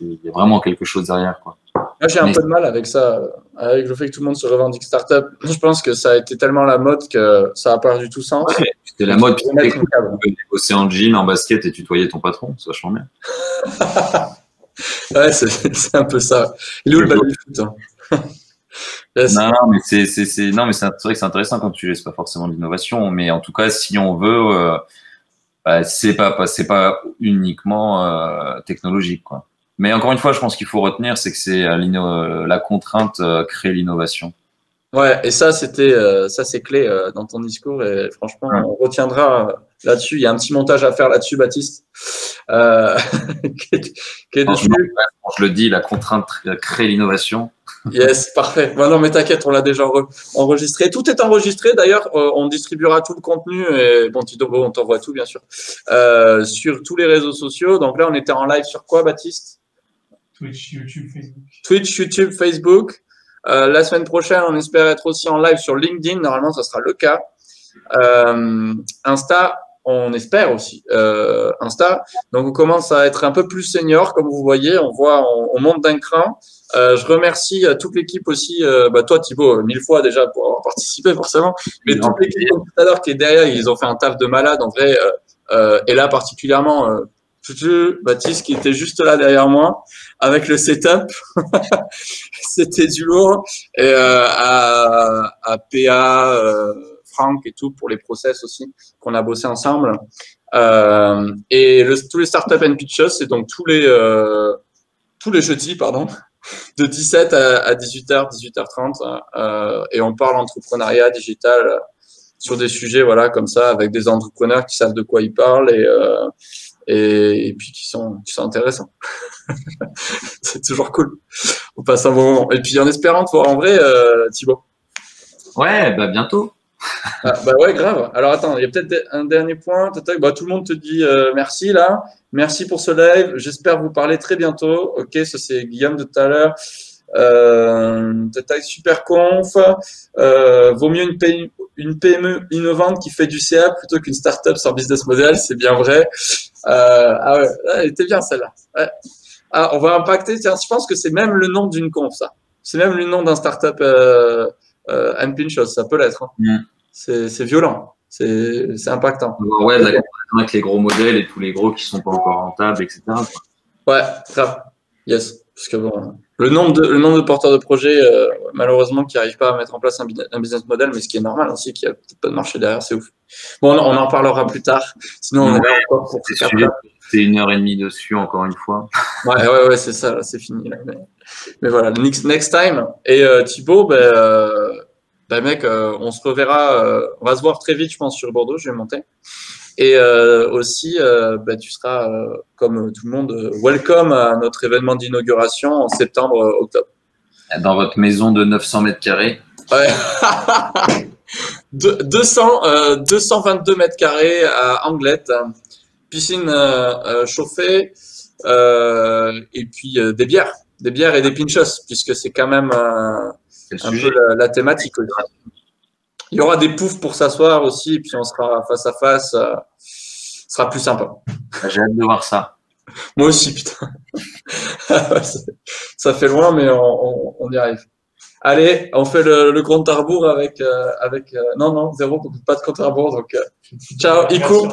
il y a vraiment quelque chose derrière, quoi. Moi, j'ai un peu de mal avec ça, avec le fait que tout le monde se revendique startup. Je pense que ça a été tellement la mode que ça n'a pas du tout sens. Ouais, c'était la mode. Tu bosser en jean, en basket et tutoyer ton patron, c'est vachement bien. ouais, c'est un peu ça. Il est où le bal du foot hein? Non, mais c'est c'est non, mais c'est vrai que c'est intéressant quand tu laisses pas forcément l'innovation, mais en tout cas, si on veut, euh, bah, c'est pas c'est pas uniquement euh, technologique, quoi. Mais encore une fois, je pense qu'il faut retenir, c'est que c'est euh, euh, la contrainte euh, crée l'innovation. Ouais, et ça, c'était, ça, c'est clé dans ton discours et franchement, on retiendra là-dessus. Il y a un petit montage à faire là-dessus, Baptiste. Euh, qui est, qui est dessus. je le dis, la contrainte crée l'innovation. Yes, parfait. Bon, non, mais t'inquiète, on l'a déjà enregistré. Tout est enregistré. D'ailleurs, on distribuera tout le contenu et bon, Tito, on t'envoie tout, bien sûr, euh, sur tous les réseaux sociaux. Donc là, on était en live sur quoi, Baptiste? Twitch, YouTube, Facebook. Twitch, YouTube, Facebook. Euh, la semaine prochaine, on espère être aussi en live sur LinkedIn. Normalement, ça sera le cas. Euh, Insta, on espère aussi. Euh, Insta. Donc, on commence à être un peu plus senior, comme vous voyez. On voit, on, monte d'un cran. Euh, je remercie toute l'équipe aussi. Euh, bah, toi, Thibaut, mille fois déjà pour avoir participé, forcément. Mais toute l'équipe tout à l'heure qui est derrière, ils ont fait un taf de malade, en vrai. et là, particulièrement, Baptiste qui était juste là derrière moi avec le setup. C'était du lourd. Et euh, à, à PA, euh, Franck et tout pour les process aussi qu'on a bossé ensemble. Euh, et le, tous les startup and pitches, c'est donc tous les euh, tous les jeudis, pardon. de 17 à, 18h, 18h30, et on parle entrepreneuriat digital sur des sujets voilà comme ça avec des entrepreneurs qui savent de quoi ils parlent et et, puis qui sont, qui sont intéressants. c'est toujours cool. On passe un bon moment. Et puis en espérant te voir en vrai, euh, Thibaut. Ouais, bah bientôt. Ah, bah ouais, grave. Alors attends, il y a peut-être un dernier point. Bah, tout le monde te dit euh, merci là. Merci pour ce live. J'espère vous parler très bientôt. Ok, ça c'est Guillaume de tout à l'heure. Euh, super conf. Euh, vaut mieux une, une PME innovante qui fait du CA plutôt qu'une startup sans business model, c'est bien vrai. Euh, ah ouais, elle était bien celle-là. Ah, on va impacter. Tiens, je pense que c'est même le nom d'une conf, ça. C'est même le nom d'un startup euh, euh, Pinchos, ça peut l'être. Hein. Mm. C'est violent, c'est impactant. Ouais, avec les gros modèles et tous les gros qui sont pas encore rentables, etc. Ouais, grave. Yes. Parce que bon, le nombre de, le nombre de porteurs de projets, euh, malheureusement, qui n'arrivent pas à mettre en place un, un, business model, mais ce qui est normal aussi, qu'il n'y a peut-être pas de marché derrière, c'est ouf. Bon, on, en parlera plus tard. Sinon, on est là encore pour C'est une heure et demie dessus, encore une fois. Ouais, ouais, ouais, c'est ça, c'est fini. Là. Mais, voilà, next, next time. Et euh, Thibaut, ben, euh, ben mec, euh, on se reverra, euh, on va se voir très vite, je pense, sur Bordeaux, je vais monter. Et euh, aussi, euh, bah, tu seras, euh, comme tout le monde, welcome à notre événement d'inauguration en septembre-octobre. Dans votre maison de 900 mètres carrés Ouais. 200, 222 mètres carrés à Anglette, piscine chauffée et puis des bières, des bières et des pinchos, puisque c'est quand même un peu la, la thématique. Il y aura des poufs pour s'asseoir aussi, et puis on sera face à face. Euh, ce sera plus sympa. J'ai hâte de voir ça. Moi aussi, putain. ça fait loin, mais on, y arrive. Allez, on fait le, compte à rebours avec. Euh, avec euh, non, non, zéro, pas de compte à rebours. Donc, ciao, Ico.